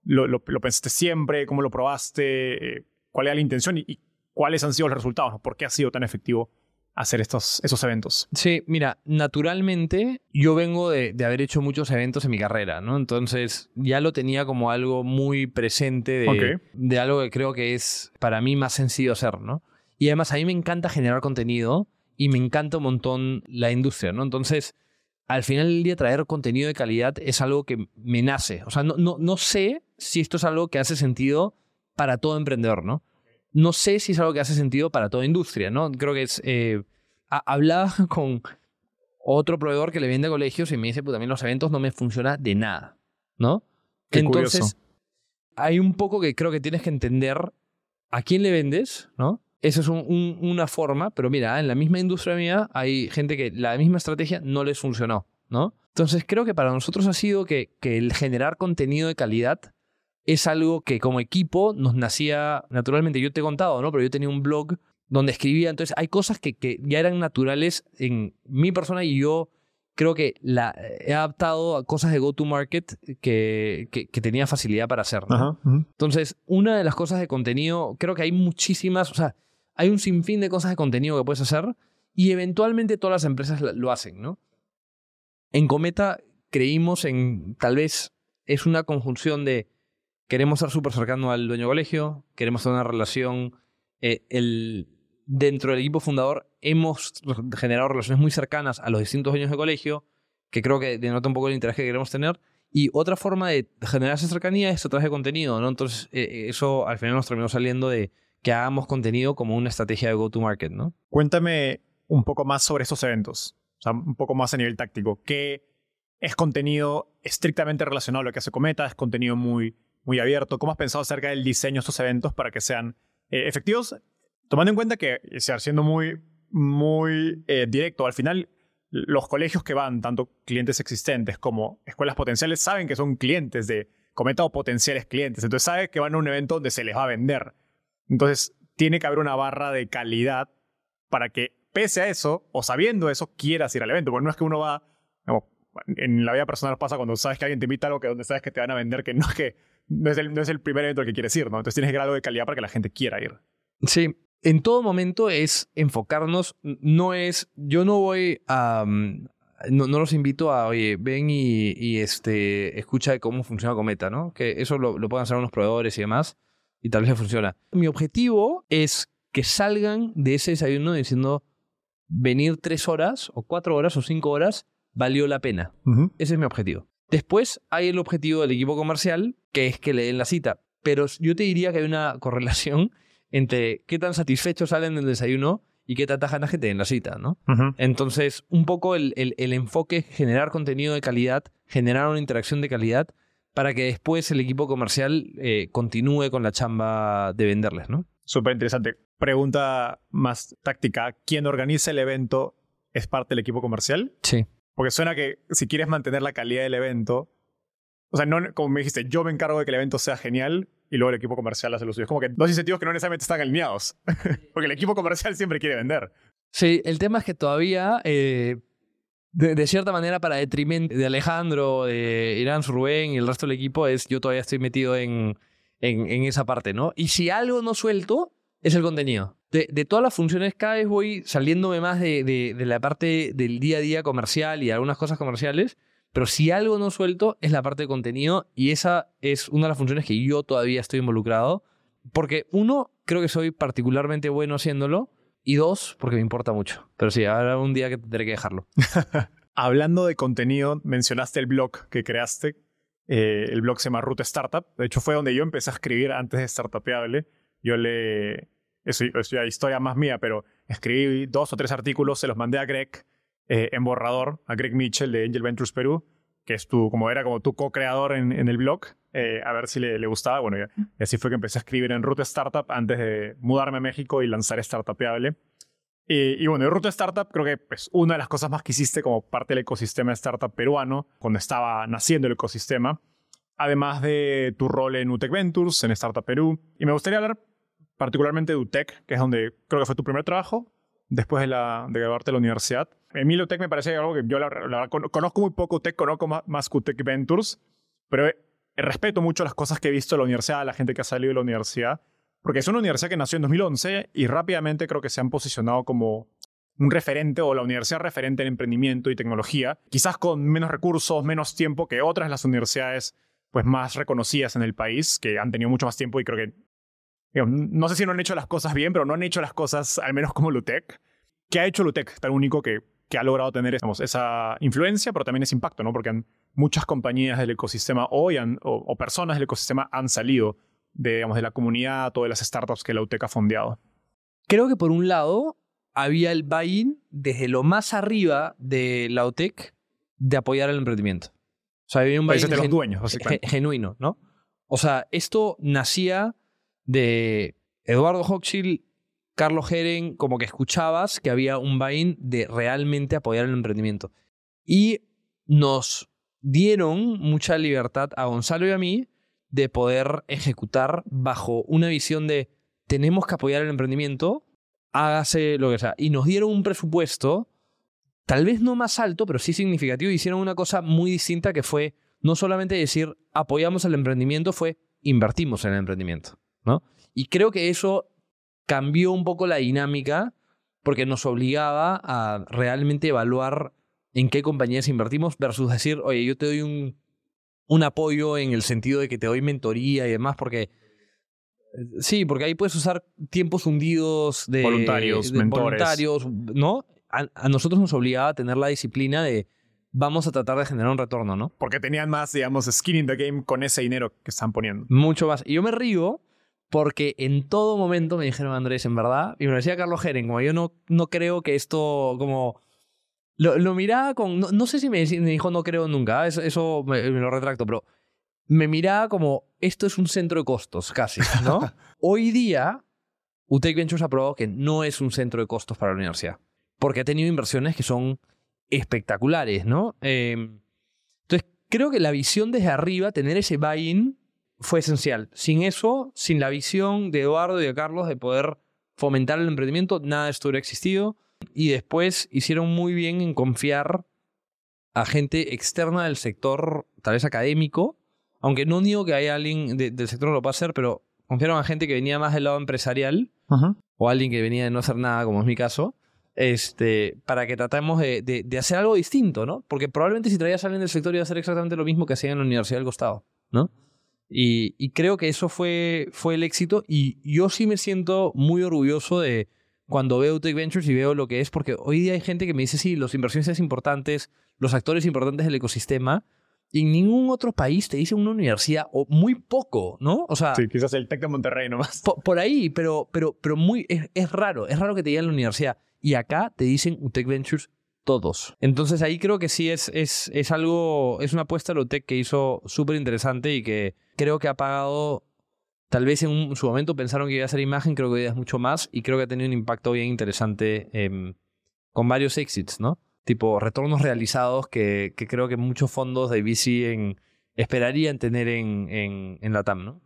¿Lo, lo, pensaste siempre? ¿Cómo lo probaste? Eh, ¿Cuál era la intención? Y, cuáles han sido los resultados? ¿Por qué ha sido tan efectivo hacer estos, esos eventos? Sí, mira, naturalmente yo vengo de, haber hecho muchos eventos en mi carrera, ¿no? Entonces ya lo tenía como algo muy presente de, de algo que creo que es para mí más sencillo hacer, ¿no? Y además a mí me encanta generar contenido y me encanta un montón la industria, ¿no? Entonces al final del día traer contenido de calidad es algo que me nace. O sea, no, no, no sé si esto es algo que hace sentido para todo emprendedor, ¿no? No sé si es algo que hace sentido para toda industria, ¿no? Creo que es... Eh, hablaba con otro proveedor que le vende a colegios y me dice, pues también los eventos no me funciona de nada, ¿no? Entonces, hay un poco que creo que tienes que entender a quién le vendes, ¿no? Esa es una forma, pero mira, en la misma industria mía hay gente que la misma estrategia no les funcionó, ¿no? Entonces creo que para nosotros ha sido que, que el generar contenido de calidad es algo que como equipo nos nacía naturalmente. Yo te he contado, ¿no? Pero yo tenía un blog donde escribía, entonces hay cosas que, que ya eran naturales en mi persona y yo creo que la he adaptado a cosas de go-to-market que, que, que, tenía facilidad para hacer. ¿no? Ajá, ujú. Entonces, una de las cosas de contenido, creo que hay muchísimas, o sea, hay un sinfín de cosas de contenido que puedes hacer y eventualmente todas las empresas lo hacen, ¿no? En Cometa creímos en, tal vez, es una conjunción de queremos ser súper cercano al dueño de colegio, queremos tener una relación, eh, el, dentro del equipo fundador hemos generado relaciones muy cercanas a los distintos dueños de colegio, que creo que denota un poco el interés que queremos tener. Y otra forma de generar cercanía es a través de contenido, ¿no? Entonces, eh, eso al final nos terminó saliendo de que hagamos contenido como una estrategia de go-to-market, ¿no? Cuéntame un poco más sobre estos eventos. O sea, un poco más a nivel táctico. ¿Qué es contenido estrictamente relacionado a lo que hace Cometa? ¿Es contenido muy, muy abierto? ¿Cómo has pensado acerca del diseño de estos eventos para que sean eh, efectivos? Tomando en cuenta que, siendo muy, muy eh, directo, al final los colegios que van, tanto clientes existentes como escuelas potenciales, saben que son clientes de Cometa o potenciales clientes. Entonces saben que van a un evento donde se les va a vender. Entonces tiene que haber una barra de calidad para que, pese a eso, o sabiendo eso, quieras ir al evento. Porque no es que uno va, en la vida personal pasa cuando sabes que alguien te invita a algo que donde sabes que te van a vender, que no es que no es el, no es el primer evento al que quieres ir, ¿no? Entonces tienes que a algo de calidad para que la gente quiera ir. Sí, en todo momento es enfocarnos, no es, yo no voy a, um, no, no los invito a, oye, ven y, y, este, escucha cómo funciona Cometa, ¿no? Que eso lo, lo pueden hacer unos proveedores y demás, y tal vez les funciona. Mi objetivo es que salgan de ese desayuno diciendo, venir tres horas, o cuatro horas, o cinco horas, valió la pena. Ujú. Ese es mi objetivo. Después hay el objetivo del equipo comercial, que es que le den la cita. Pero yo te diría que hay una correlación entre qué tan satisfechos salen del desayuno y qué tantas ganas que te den la cita, ¿no? Entonces, un poco el, el- el enfoque es generar contenido de calidad, generar una interacción de calidad para que después el equipo comercial eh, continúe con la chamba de venderles, ¿no? Súper interesante. Pregunta más táctica. ¿Quién organiza el evento es parte del equipo comercial? Sí. Porque suena que si quieres mantener la calidad del evento, o sea, no, como me dijiste, yo me encargo de que el evento sea genial y luego el equipo comercial hace lo suyo. Es como que dos incentivos que no necesariamente están alineados. Porque el equipo comercial siempre quiere vender. Sí, el tema es que todavía, eh, de, cierta manera, para detrimento de Alejandro, de Irán Rubén y el resto del equipo, es yo todavía estoy metido en, en, esa parte, ¿no? Y si algo no suelto, es el contenido. De, todas las funciones, cada vez voy saliéndome más de, de, de la parte del día a día comercial y algunas cosas comerciales, pero si algo no suelto, es la parte de contenido y esa es una de las funciones que yo todavía estoy involucrado. Porque uno, creo que soy particularmente bueno haciéndolo. Y dos, porque me importa mucho. Pero sí, habrá un día que tendré que dejarlo. Hablando de contenido, mencionaste el blog que creaste. Eh, el blog se llama Root Startup. De hecho, fue donde yo empecé a escribir antes de Startupeable. Yo le... Eso, eso ya historia más mía, pero escribí dos o tres artículos, se los mandé a Greg eh, en borrador, a Greg Mitchell de Angel Ventures Perú, que es tu, como era como tu co-creador en, en el blog, eh, a ver si le, le gustaba. Bueno, y, y así fue que empecé a escribir en Root Startup antes de mudarme a México y lanzar Startupeable. Y, y bueno, Ruta Startup creo que pues, una de las cosas más que hiciste como parte del ecosistema de startup peruano, cuando estaba naciendo el ecosistema, además de tu rol en UTEC Ventures, en Startup Perú. Y me gustaría hablar particularmente de UTEC, que es donde creo que fue tu primer trabajo, después de, la, de graduarte de la universidad. La UTEC me parece algo que yo la, la conozco muy poco UTEC, conozco más, más UTEC Ventures, pero eh, respeto mucho las cosas que he visto de la universidad, la gente que ha salido de la universidad, porque es una universidad que nació en 2011 y rápidamente creo que se han posicionado como un referente o la universidad referente en emprendimiento y tecnología, quizás con menos recursos, menos tiempo que otras las universidades pues más reconocidas en el país, que han tenido mucho más tiempo y creo que, no sé si no han hecho las cosas bien, pero no han hecho las cosas al menos como Lutec. ¿Qué ha hecho Lutec tan único que, que ha logrado tener digamos, esa influencia, pero también ese impacto, ¿no? Porque han- muchas compañías del ecosistema hoy han- o, o personas del ecosistema han salido de, digamos, de la comunidad o de las startups que la UTEC ha fondeado. Creo que por un lado había el buy-in desde lo más arriba de la OTEC de apoyar el emprendimiento. O sea, había un buy-in de los dueños, genuino, ¿no? O sea, esto nacía de Eduardo Hochschild, Carlos Heren, como que escuchabas que había un buy-in de realmente apoyar el emprendimiento. Y nos dieron mucha libertad a Gonzalo y a mí de poder ejecutar bajo una visión de tenemos que apoyar el emprendimiento, hágase lo que sea. Y nos dieron un presupuesto, tal vez no más alto, pero sí significativo, y hicieron una cosa muy distinta que fue no solamente decir apoyamos el emprendimiento, fue invertimos en el emprendimiento. ¿No? Y creo que eso cambió un poco la dinámica porque nos obligaba a realmente evaluar en qué compañías invertimos versus decir, oye, yo te doy un un apoyo en el sentido de que te doy mentoría y demás, porque sí, porque ahí puedes usar tiempos hundidos de voluntarios, mentores. voluntarios, ¿no? A, nosotros nos obligaba a tener la disciplina de vamos a tratar de generar un retorno, ¿no? Porque tenían más, digamos, skin in the game con ese dinero que están poniendo. Mucho más. Y yo me río porque en todo momento me dijeron, Andrés, en verdad, y me lo decía Carlos Geren, como yo no, no creo que esto, como lo, miraba con. No, sé si me, dijo no creo nunca, eso, eso me, lo retracto, pero me miraba como esto es un centro de costos, casi, ¿no? Hoy día, UTEC Ventures ha probado que no es un centro de costos para la universidad, porque ha tenido inversiones que son espectaculares, ¿no? Em, entonces, creo que la visión desde arriba, tener ese buy-in, fue esencial. Sin eso, sin la visión de Eduardo y de Carlos de poder fomentar el emprendimiento, nada de esto hubiera existido y después hicieron muy bien en confiar a gente externa del sector, tal vez académico, aunque no digo que haya alguien del sector que lo pueda hacer, pero confiaron a gente que venía más del lado empresarial o alguien que venía de no hacer nada, como es mi caso, este, para que tratemos de, de, hacer algo distinto, ¿no? Porque probablemente si traías a alguien del sector iba a hacer exactamente lo mismo que hacían en la Universidad del Costado, ¿no? Y, y creo que eso fue, fue el éxito y yo sí me siento muy orgulloso de, cuando veo Tech Ventures y veo lo que es, porque hoy día hay gente que me dice, sí, los inversiones importantes, los actores importantes del ecosistema, y en ningún otro país te dice una universidad, o muy poco, ¿no? O sea... Sí, quizás el Tec de Monterrey nomás. Por, ahí, pero, pero, pero muy, es, raro, es raro que te digan la universidad. Y acá te dicen UTEC Ventures todos. Entonces ahí creo que sí es, es, es algo, es una apuesta de UTEC que hizo súper interesante y que creo que ha pagado Tal vez en, su momento pensaron que iba a ser imagen, creo que hoy es mucho más y creo que ha tenido un impacto bien interesante em, con varios exits, ¿no? Tipo retornos realizados que, creo que muchos fondos de VC esperarían tener en, en, la TAM, ¿no?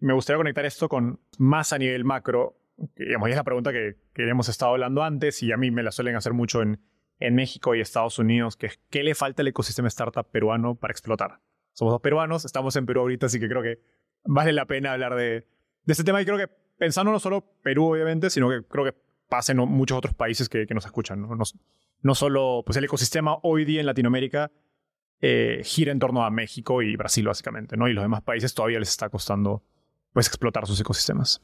Me gustaría conectar esto con más a nivel macro. Digamos, es la pregunta que, que hemos estado hablando antes y a mí me la suelen hacer mucho en, en México y Estados Unidos, que es qué le falta al ecosistema startup peruano para explotar. Somos dos peruanos, estamos en Perú ahorita, así que creo que vale la pena hablar de, de este tema. Y creo que pensando no solo Perú, obviamente, sino que creo que pasa en muchos otros países que, que nos escuchan. ¿no? No, solo pues el ecosistema hoy día en Latinoamérica eh, gira en torno a México y Brasil, básicamente, ¿no? Y los demás países todavía les está costando pues, explotar sus ecosistemas.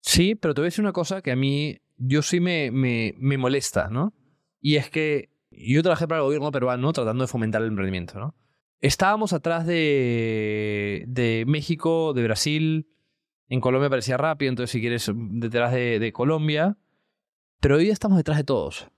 Sí, pero te voy a decir una cosa que a mí, yo sí me, me, me molesta, ¿no? Y es que yo trabajé para el gobierno peruano tratando de fomentar el emprendimiento, ¿no? Estábamos atrás de, de México, de Brasil. En Colombia parecía rápido, entonces si quieres detrás de, Colombia. Pero hoy estamos detrás de todos.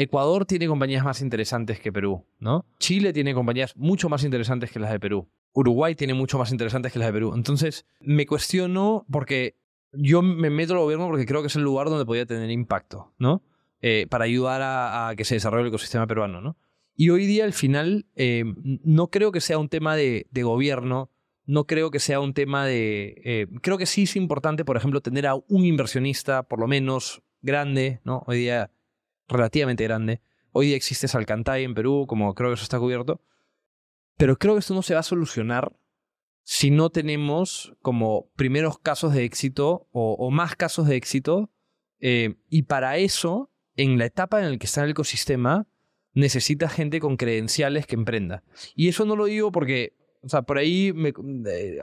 Ecuador tiene compañías más interesantes que Perú. ¿no? Chile tiene compañías mucho más interesantes que las de Perú. Uruguay tiene mucho más interesantes que las de Perú. Entonces me cuestiono porque yo me meto al gobierno porque creo que es el lugar donde podría tener impacto, ¿no? Eh, para ayudar a, a, que se desarrolle el ecosistema peruano, ¿no? Y hoy día al final eh, no creo que sea un tema de, gobierno, no creo que sea un tema de... Eh, creo que sí es importante, por ejemplo, tener a un inversionista por lo menos grande, ¿no? Hoy día relativamente grande. Hoy día existe Salcantay en Perú, como creo que eso está cubierto. Pero creo que esto no se va a solucionar si no tenemos como primeros casos de éxito o, más casos de éxito. Eh, y para eso, en la etapa en la que está el ecosistema, necesita gente con credenciales que emprenda. Y eso no lo digo porque, o sea, por ahí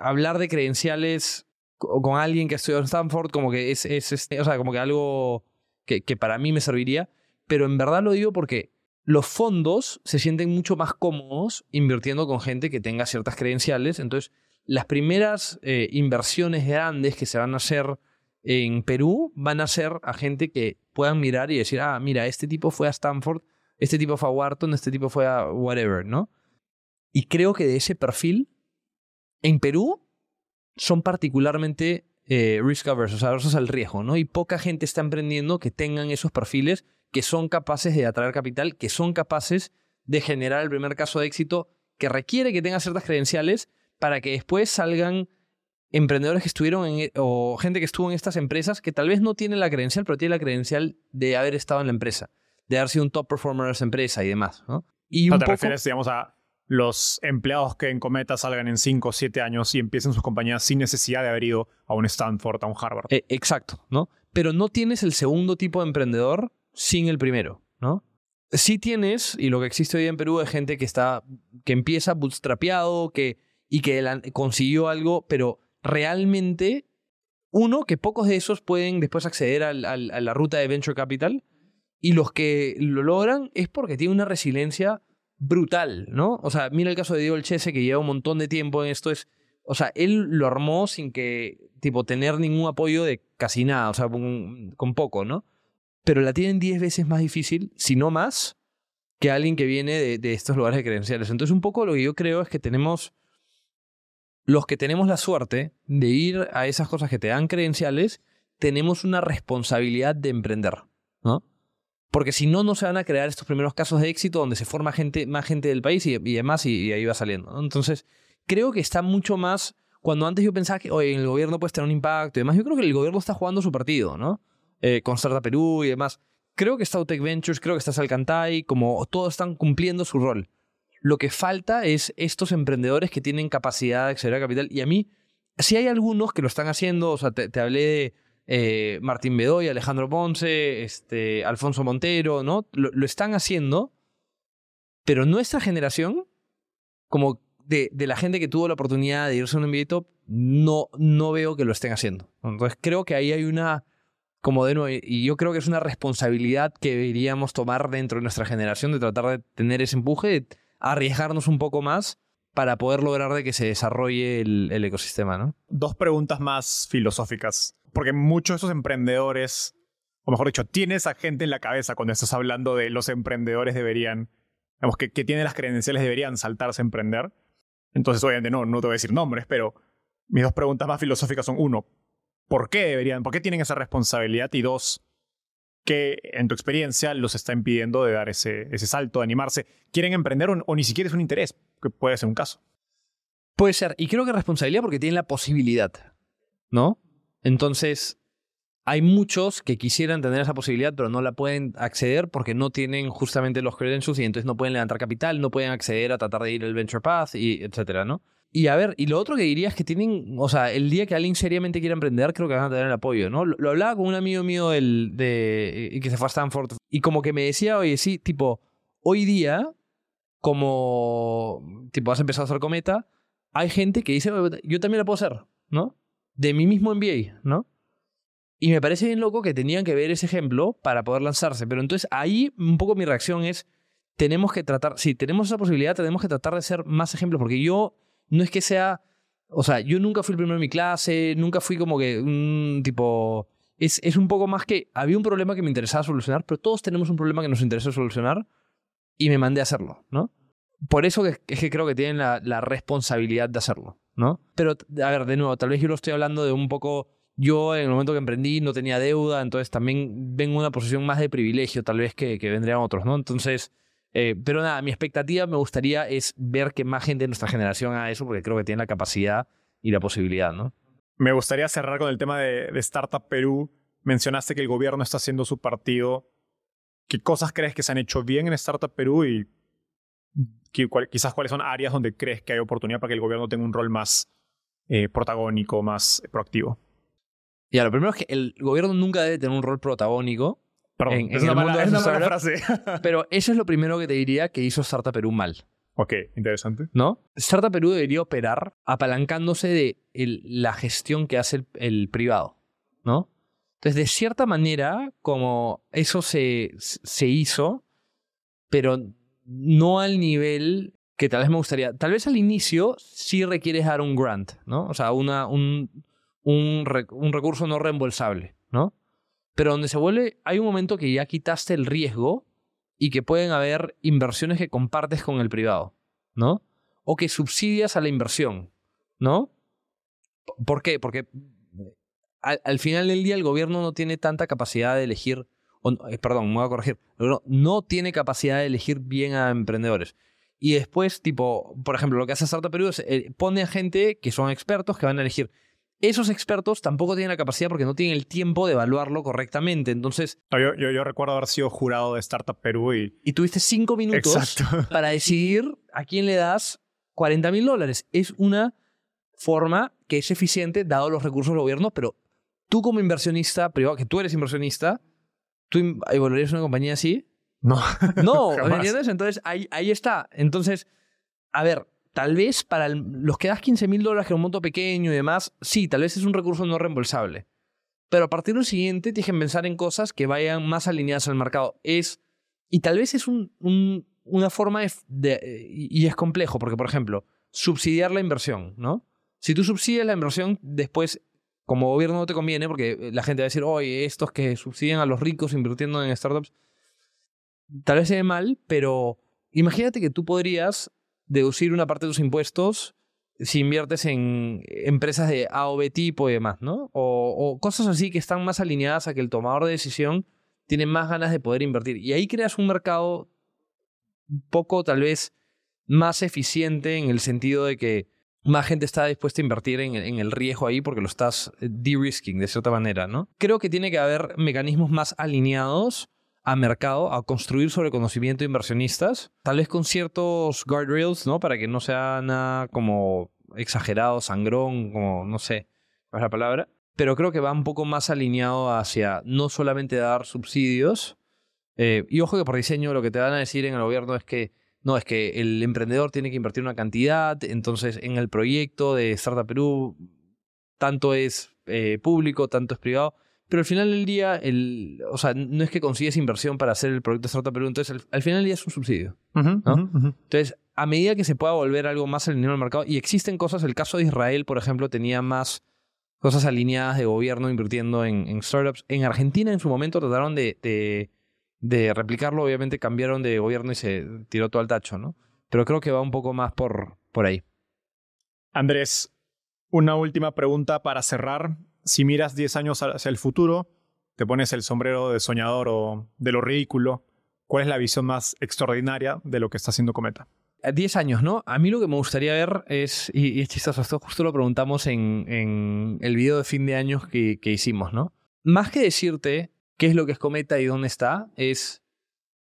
hablar de credenciales con alguien que estudió en Stanford como que es, es, este, o sea, como que algo que, que para mí me serviría, pero en verdad lo digo porque los fondos se sienten mucho más cómodos invirtiendo con gente que tenga ciertas credenciales. Entonces, las primeras eh, inversiones grandes que se van a hacer en Perú van a ser a gente que puedan mirar y decir, ah, mira, este tipo fue a Stanford este tipo fue a Wharton, este tipo fue a whatever, ¿no? Y creo que de ese perfil, en Perú, son particularmente eh, risk averse, o sea, aversos al riesgo, ¿no? Y poca gente está emprendiendo que tengan esos perfiles, que son capaces de atraer capital, que son capaces de generar el primer caso de éxito que requiere que tenga ciertas credenciales para que después salgan emprendedores que estuvieron en, o gente que estuvo en estas empresas que tal vez no tiene la credencial, pero tiene la credencial de haber estado en la empresa, de haber sido un top performer de esa empresa y demás. ¿no? Y ¿No un te poco- refieres, digamos, a los empleados que en Cometa salgan en 5 o 7 años y empiecen sus compañías sin necesidad de haber ido a un Stanford, a un Harvard? Eh, exacto, ¿no? Pero no tienes el segundo tipo de emprendedor sin el primero, ¿no? Sí tienes, y lo que existe hoy en Perú es gente que está, que empieza bootstrapeado, que, y que la- consiguió algo, pero realmente, uno, que pocos de esos pueden después acceder al- al- a la ruta de Venture Capital, y los que lo logran es porque tienen una resiliencia brutal, ¿no? O sea, mira el caso de Diego Elchese, que lleva un montón de tiempo en esto, es o sea, él lo armó sin que, tipo, tener ningún apoyo de casi nada, o sea, con, con poco, ¿no? Pero la tienen 10 veces más difícil, si no más, que alguien que viene de, de estos lugares de credenciales. Entonces, un poco lo que yo creo es que tenemos, los que tenemos la suerte de ir a esas cosas que te dan credenciales, tenemos una responsabilidad de emprender, ¿no? Porque si no, no se van a crear estos primeros casos de éxito donde se forma gente, más gente del país y, demás, y, ahí va saliendo. Entonces, creo que está mucho más. Cuando antes yo pensaba que, oye, el gobierno puedes tener un impacto y demás, yo creo que el gobierno está jugando su partido, ¿no? Eh, con Startup Perú y demás. Creo que está Utec Ventures, creo que está Salcantay, como todos están cumpliendo su rol. Lo que falta es estos emprendedores que tienen capacidad de acceder a capital. Y a mí, sí hay algunos que lo están haciendo, o sea, te, te hablé de eh, Martín Bedoy, Alejandro Ponce, este, Alfonso Montero, ¿no? Lo, están haciendo, pero nuestra generación, como de, la gente que tuvo la oportunidad de irse a un top, no, no veo que lo estén haciendo. Entonces creo que ahí hay una, como de nuevo, y yo creo que es una responsabilidad que deberíamos tomar dentro de nuestra generación de tratar de tener ese empuje, de arriesgarnos un poco más para poder lograr de que se desarrolle el, el ecosistema, ¿no? Dos preguntas más filosóficas. Porque muchos de esos emprendedores, o mejor dicho, tienes a gente en la cabeza cuando estás hablando de los emprendedores deberían, digamos, que, que tienen las credenciales deberían saltarse a emprender. Entonces, obviamente, no, no te voy a decir nombres, pero mis dos preguntas más filosóficas son, uno, ¿por qué deberían, por qué tienen esa responsabilidad? Y dos, ¿qué en tu experiencia los está impidiendo de dar ese, ese salto, de animarse? ¿Quieren emprender o, o ni siquiera es un interés? Que puede ser un caso. Puede ser, y creo que responsabilidad porque tienen la posibilidad, ¿no? Entonces, hay muchos que quisieran tener esa posibilidad, pero no la pueden acceder porque no tienen justamente los credentials y entonces no pueden levantar capital, no pueden acceder a tratar de ir el venture path, y etcétera, ¿no? Y a ver, y lo otro que diría es que tienen, o sea, el día que alguien seriamente quiera emprender, creo que van a tener el apoyo, ¿no? Lo, lo hablaba con un amigo mío del, de, y que se fue a Stanford y como que me decía, oye, sí, tipo, hoy día, como, tipo, has empezado a hacer cometa, hay gente que dice, "Oye, yo también la puedo hacer, ¿no? De mi mismo MBA, ¿no? Y me parece bien loco que tenían que ver ese ejemplo para poder lanzarse. Pero entonces ahí un poco mi reacción es, tenemos que tratar, si tenemos esa posibilidad, tenemos que tratar de ser más ejemplos, porque yo no es que sea, o sea, yo nunca fui el primero en mi clase, nunca fui como que un tipo... Es, es un poco más que había un problema que me interesaba solucionar, pero todos tenemos un problema que nos interesa solucionar y me mandé a hacerlo, ¿no? Por eso es que creo que tienen la responsabilidad de hacerlo, ¿no? Pero, a ver, de nuevo, tal vez yo lo estoy hablando de un poco yo en el momento que emprendí no tenía deuda, entonces también vengo en una posición más de privilegio tal vez que, que vendrían otros, ¿no? Entonces, eh, pero nada, mi expectativa me gustaría es ver que más gente de nuestra generación haga eso porque creo que tiene la capacidad y la posibilidad, ¿no? Me gustaría cerrar con el tema de, de Startup Perú. Mencionaste que el gobierno está haciendo su partido. ¿Qué cosas crees que se han hecho bien en Startup Perú y quizás cuáles son áreas donde crees que hay oportunidad para que el gobierno tenga un rol más eh, protagónico, más proactivo? Ya, lo primero es que el gobierno nunca debe tener un rol protagónico, Perdón, En- es, en una mala, es mala frase. pero eso es lo primero que te diría que hizo Startup Perú mal. ok, interesante. ¿no? Startup Perú debería operar apalancándose de el- la gestión que hace el, el privado, ¿no? Entonces, de cierta manera, como eso se, se hizo, pero no al nivel que tal vez me gustaría. Tal vez al inicio sí requieres dar un grant, ¿no? O sea, un, un, un recurso no reembolsable, ¿no? Pero donde se vuelve, hay un momento que ya quitaste el riesgo y que pueden haber inversiones que compartes con el privado. ¿no? O que subsidias a la inversión, ¿no? ¿Por qué? Porque al, al final del día el gobierno no tiene tanta capacidad de elegir, o, eh, perdón, me voy a corregir, gobierno no tiene capacidad de elegir bien a emprendedores. Y después, tipo, por ejemplo, lo que hace Startup Perú es eh, pone a gente que son expertos que van a elegir. Esos expertos tampoco tienen la capacidad porque no tienen el tiempo de evaluarlo correctamente. Entonces, No, yo, yo, yo recuerdo haber sido jurado de Startup Perú y... y tuviste cinco minutos Exacto. para decidir a quién le das 40 mil dólares. Es una forma que es eficiente dado los recursos del gobierno, pero tú como inversionista privado, que tú eres inversionista, ¿tú evaluarías una compañía así? No. No, ¿me entiendes? Entonces ahí, ahí está. Entonces, a ver, tal vez para el- los que das 15 mil dólares, que es un monto pequeño y demás, sí, tal vez es un recurso no reembolsable. Pero a partir del siguiente tienes que pensar en cosas que vayan más alineadas al mercado. Es, y tal vez es un- un- una forma de, de- y y es complejo, porque por ejemplo, subsidiar la inversión, ¿no? Si tú subsidias la inversión, después, como gobierno no te conviene, porque la gente va a decir, oye, estos que subsidian a los ricos invirtiendo en startups, tal vez se ve mal, pero imagínate que tú podrías deducir una parte de tus impuestos si inviertes en empresas de A o B tipo y demás, ¿no? O, o cosas así que están más alineadas a que el tomador de decisión tiene más ganas de poder invertir. Y ahí creas un mercado un poco tal vez más eficiente en el sentido de que más gente está dispuesta a invertir en, en el riesgo ahí porque lo estás eh, de-risking de cierta manera, ¿no? Creo que tiene que haber mecanismos más alineados a mercado, a construir sobre conocimiento de inversionistas, tal vez con ciertos guardrails, ¿no? Para que no sea nada como exagerado, sangrón, como no sé es la palabra. Pero creo que va un poco más alineado hacia no solamente dar subsidios. eh, y ojo que por diseño lo que te van a decir en el gobierno es que no, es que el emprendedor tiene que invertir una cantidad, entonces en el proyecto de Startup Perú tanto es eh, público, tanto es privado. Pero al final del día, el, o sea, no es que consigues inversión para hacer el proyecto de Startup Perú, entonces al, al final del día es un subsidio. Entonces, a medida que se pueda volver algo más alineado al mercado, y existen cosas, el caso de Israel, por ejemplo, tenía más cosas alineadas de gobierno invirtiendo en, en startups. En Argentina, en su momento, trataron de, de, de replicarlo, obviamente cambiaron de gobierno y se tiró todo al tacho, ¿no? Pero creo que va un poco más por, por ahí. Andrés, una última pregunta para cerrar. Si miras 10 años hacia el futuro, te pones el sombrero de soñador o de lo ridículo, ¿cuál es la visión más extraordinaria de lo que está haciendo Cometa? A 10 años, ¿no? A mí lo que me gustaría ver es, y, y es chistoso, esto justo lo preguntamos en, en el video de fin de años que, que hicimos, ¿no? Más que decirte qué es lo que es Cometa y dónde está, es,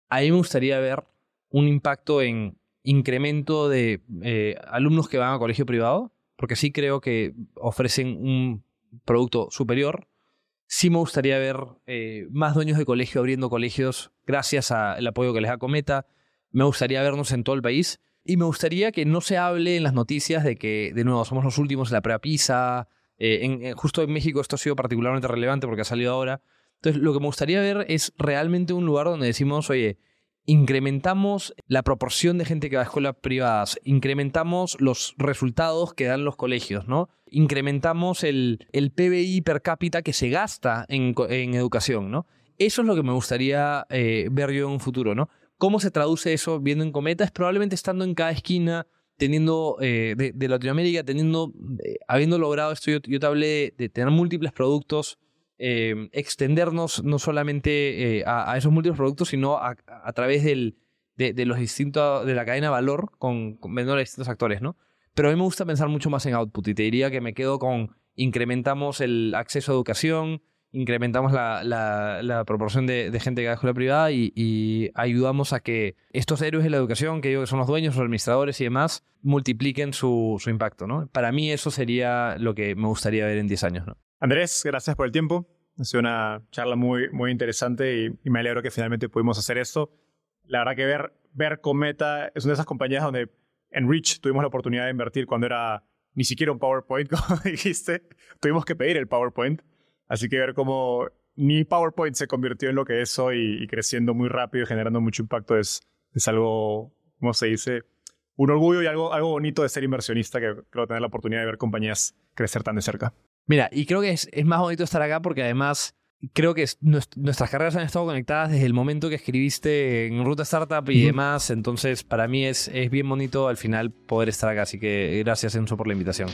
a mí me gustaría ver un impacto en incremento de eh, alumnos que van a colegio privado, porque sí creo que ofrecen un producto superior. Sí me gustaría ver eh, más dueños de colegio abriendo colegios gracias al apoyo que les da Cometa. Me gustaría vernos en todo el país. Y me gustaría que no se hable en las noticias de que, de nuevo, somos los últimos en la prueba PISA. Eh, en- en- justo en México esto ha sido particularmente relevante porque ha salido ahora. Entonces, lo que me gustaría ver es realmente un lugar donde decimos, oye, incrementamos la proporción de gente que va a escuelas privadas, incrementamos los resultados que dan los colegios, ¿no? Incrementamos el, el PBI per cápita que se gasta en, en educación, ¿no? Eso es lo que me gustaría eh, ver yo en un futuro, ¿no? ¿Cómo se traduce eso viendo en Cometa? Es probablemente estando en cada esquina, teniendo eh, de, de Latinoamérica, teniendo, eh, habiendo logrado esto, yo, te hablé de tener múltiples productos, eh, extendernos no solamente eh, a, a esos múltiples productos, sino a, a través del, de, de los distintos, de la cadena de valor con, con a distintos actores, ¿no? Pero a mí me gusta pensar mucho más en output y te diría que me quedo con incrementamos el acceso a educación, incrementamos la, la- la proporción de, de gente que va a escuela privada y, y ayudamos a que estos héroes de la educación, que digo que son los dueños, los administradores y demás, multipliquen su, su impacto, ¿no? Para mí eso sería lo que me gustaría ver en 10 años, ¿no? Andrés, gracias por el tiempo. Ha sido una charla muy, muy interesante y, me alegro que finalmente pudimos hacer esto. La verdad que ver, ver Cometa es una de esas compañías donde en Reach tuvimos la oportunidad de invertir cuando era ni siquiera un PowerPoint, como dijiste. Tuvimos que pedir el PowerPoint. Así que ver cómo ni PowerPoint se convirtió en lo que es hoy y creciendo muy rápido y generando mucho impacto es, es algo, ¿cómo se dice? Un orgullo y algo, algo bonito de ser inversionista que creo tener la oportunidad de ver compañías crecer tan de cerca. Mira, y creo que es, es más bonito estar acá porque además creo que es- nues- nuestras carreras han estado conectadas desde el momento que escribiste en Ruta Startup y demás. Entonces, para mí es, es bien bonito al final poder estar acá. Así que gracias, Enzo, por la invitación.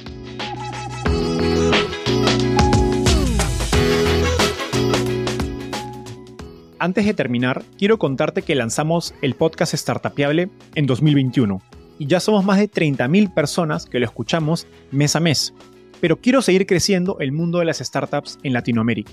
Antes de terminar, quiero contarte que lanzamos el podcast Startupiable en 2021 y ya somos más de 30.000 personas que lo escuchamos mes a mes. Pero quiero seguir creciendo el mundo de las startups en Latinoamérica.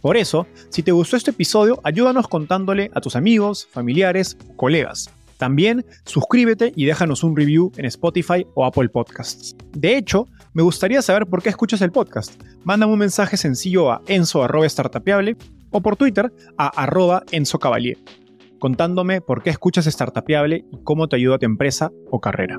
Por eso, si te gustó este episodio, ayúdanos contándole a tus amigos, familiares, colegas. También suscríbete y déjanos un review en Spotify o Apple Podcasts. De hecho, me gustaría saber por qué escuchas el podcast. Mándame un mensaje sencillo a enzo.startapeable o por Twitter a arroba enzocavalier, contándome por qué escuchas Startapeable y cómo te ayuda a tu empresa o carrera.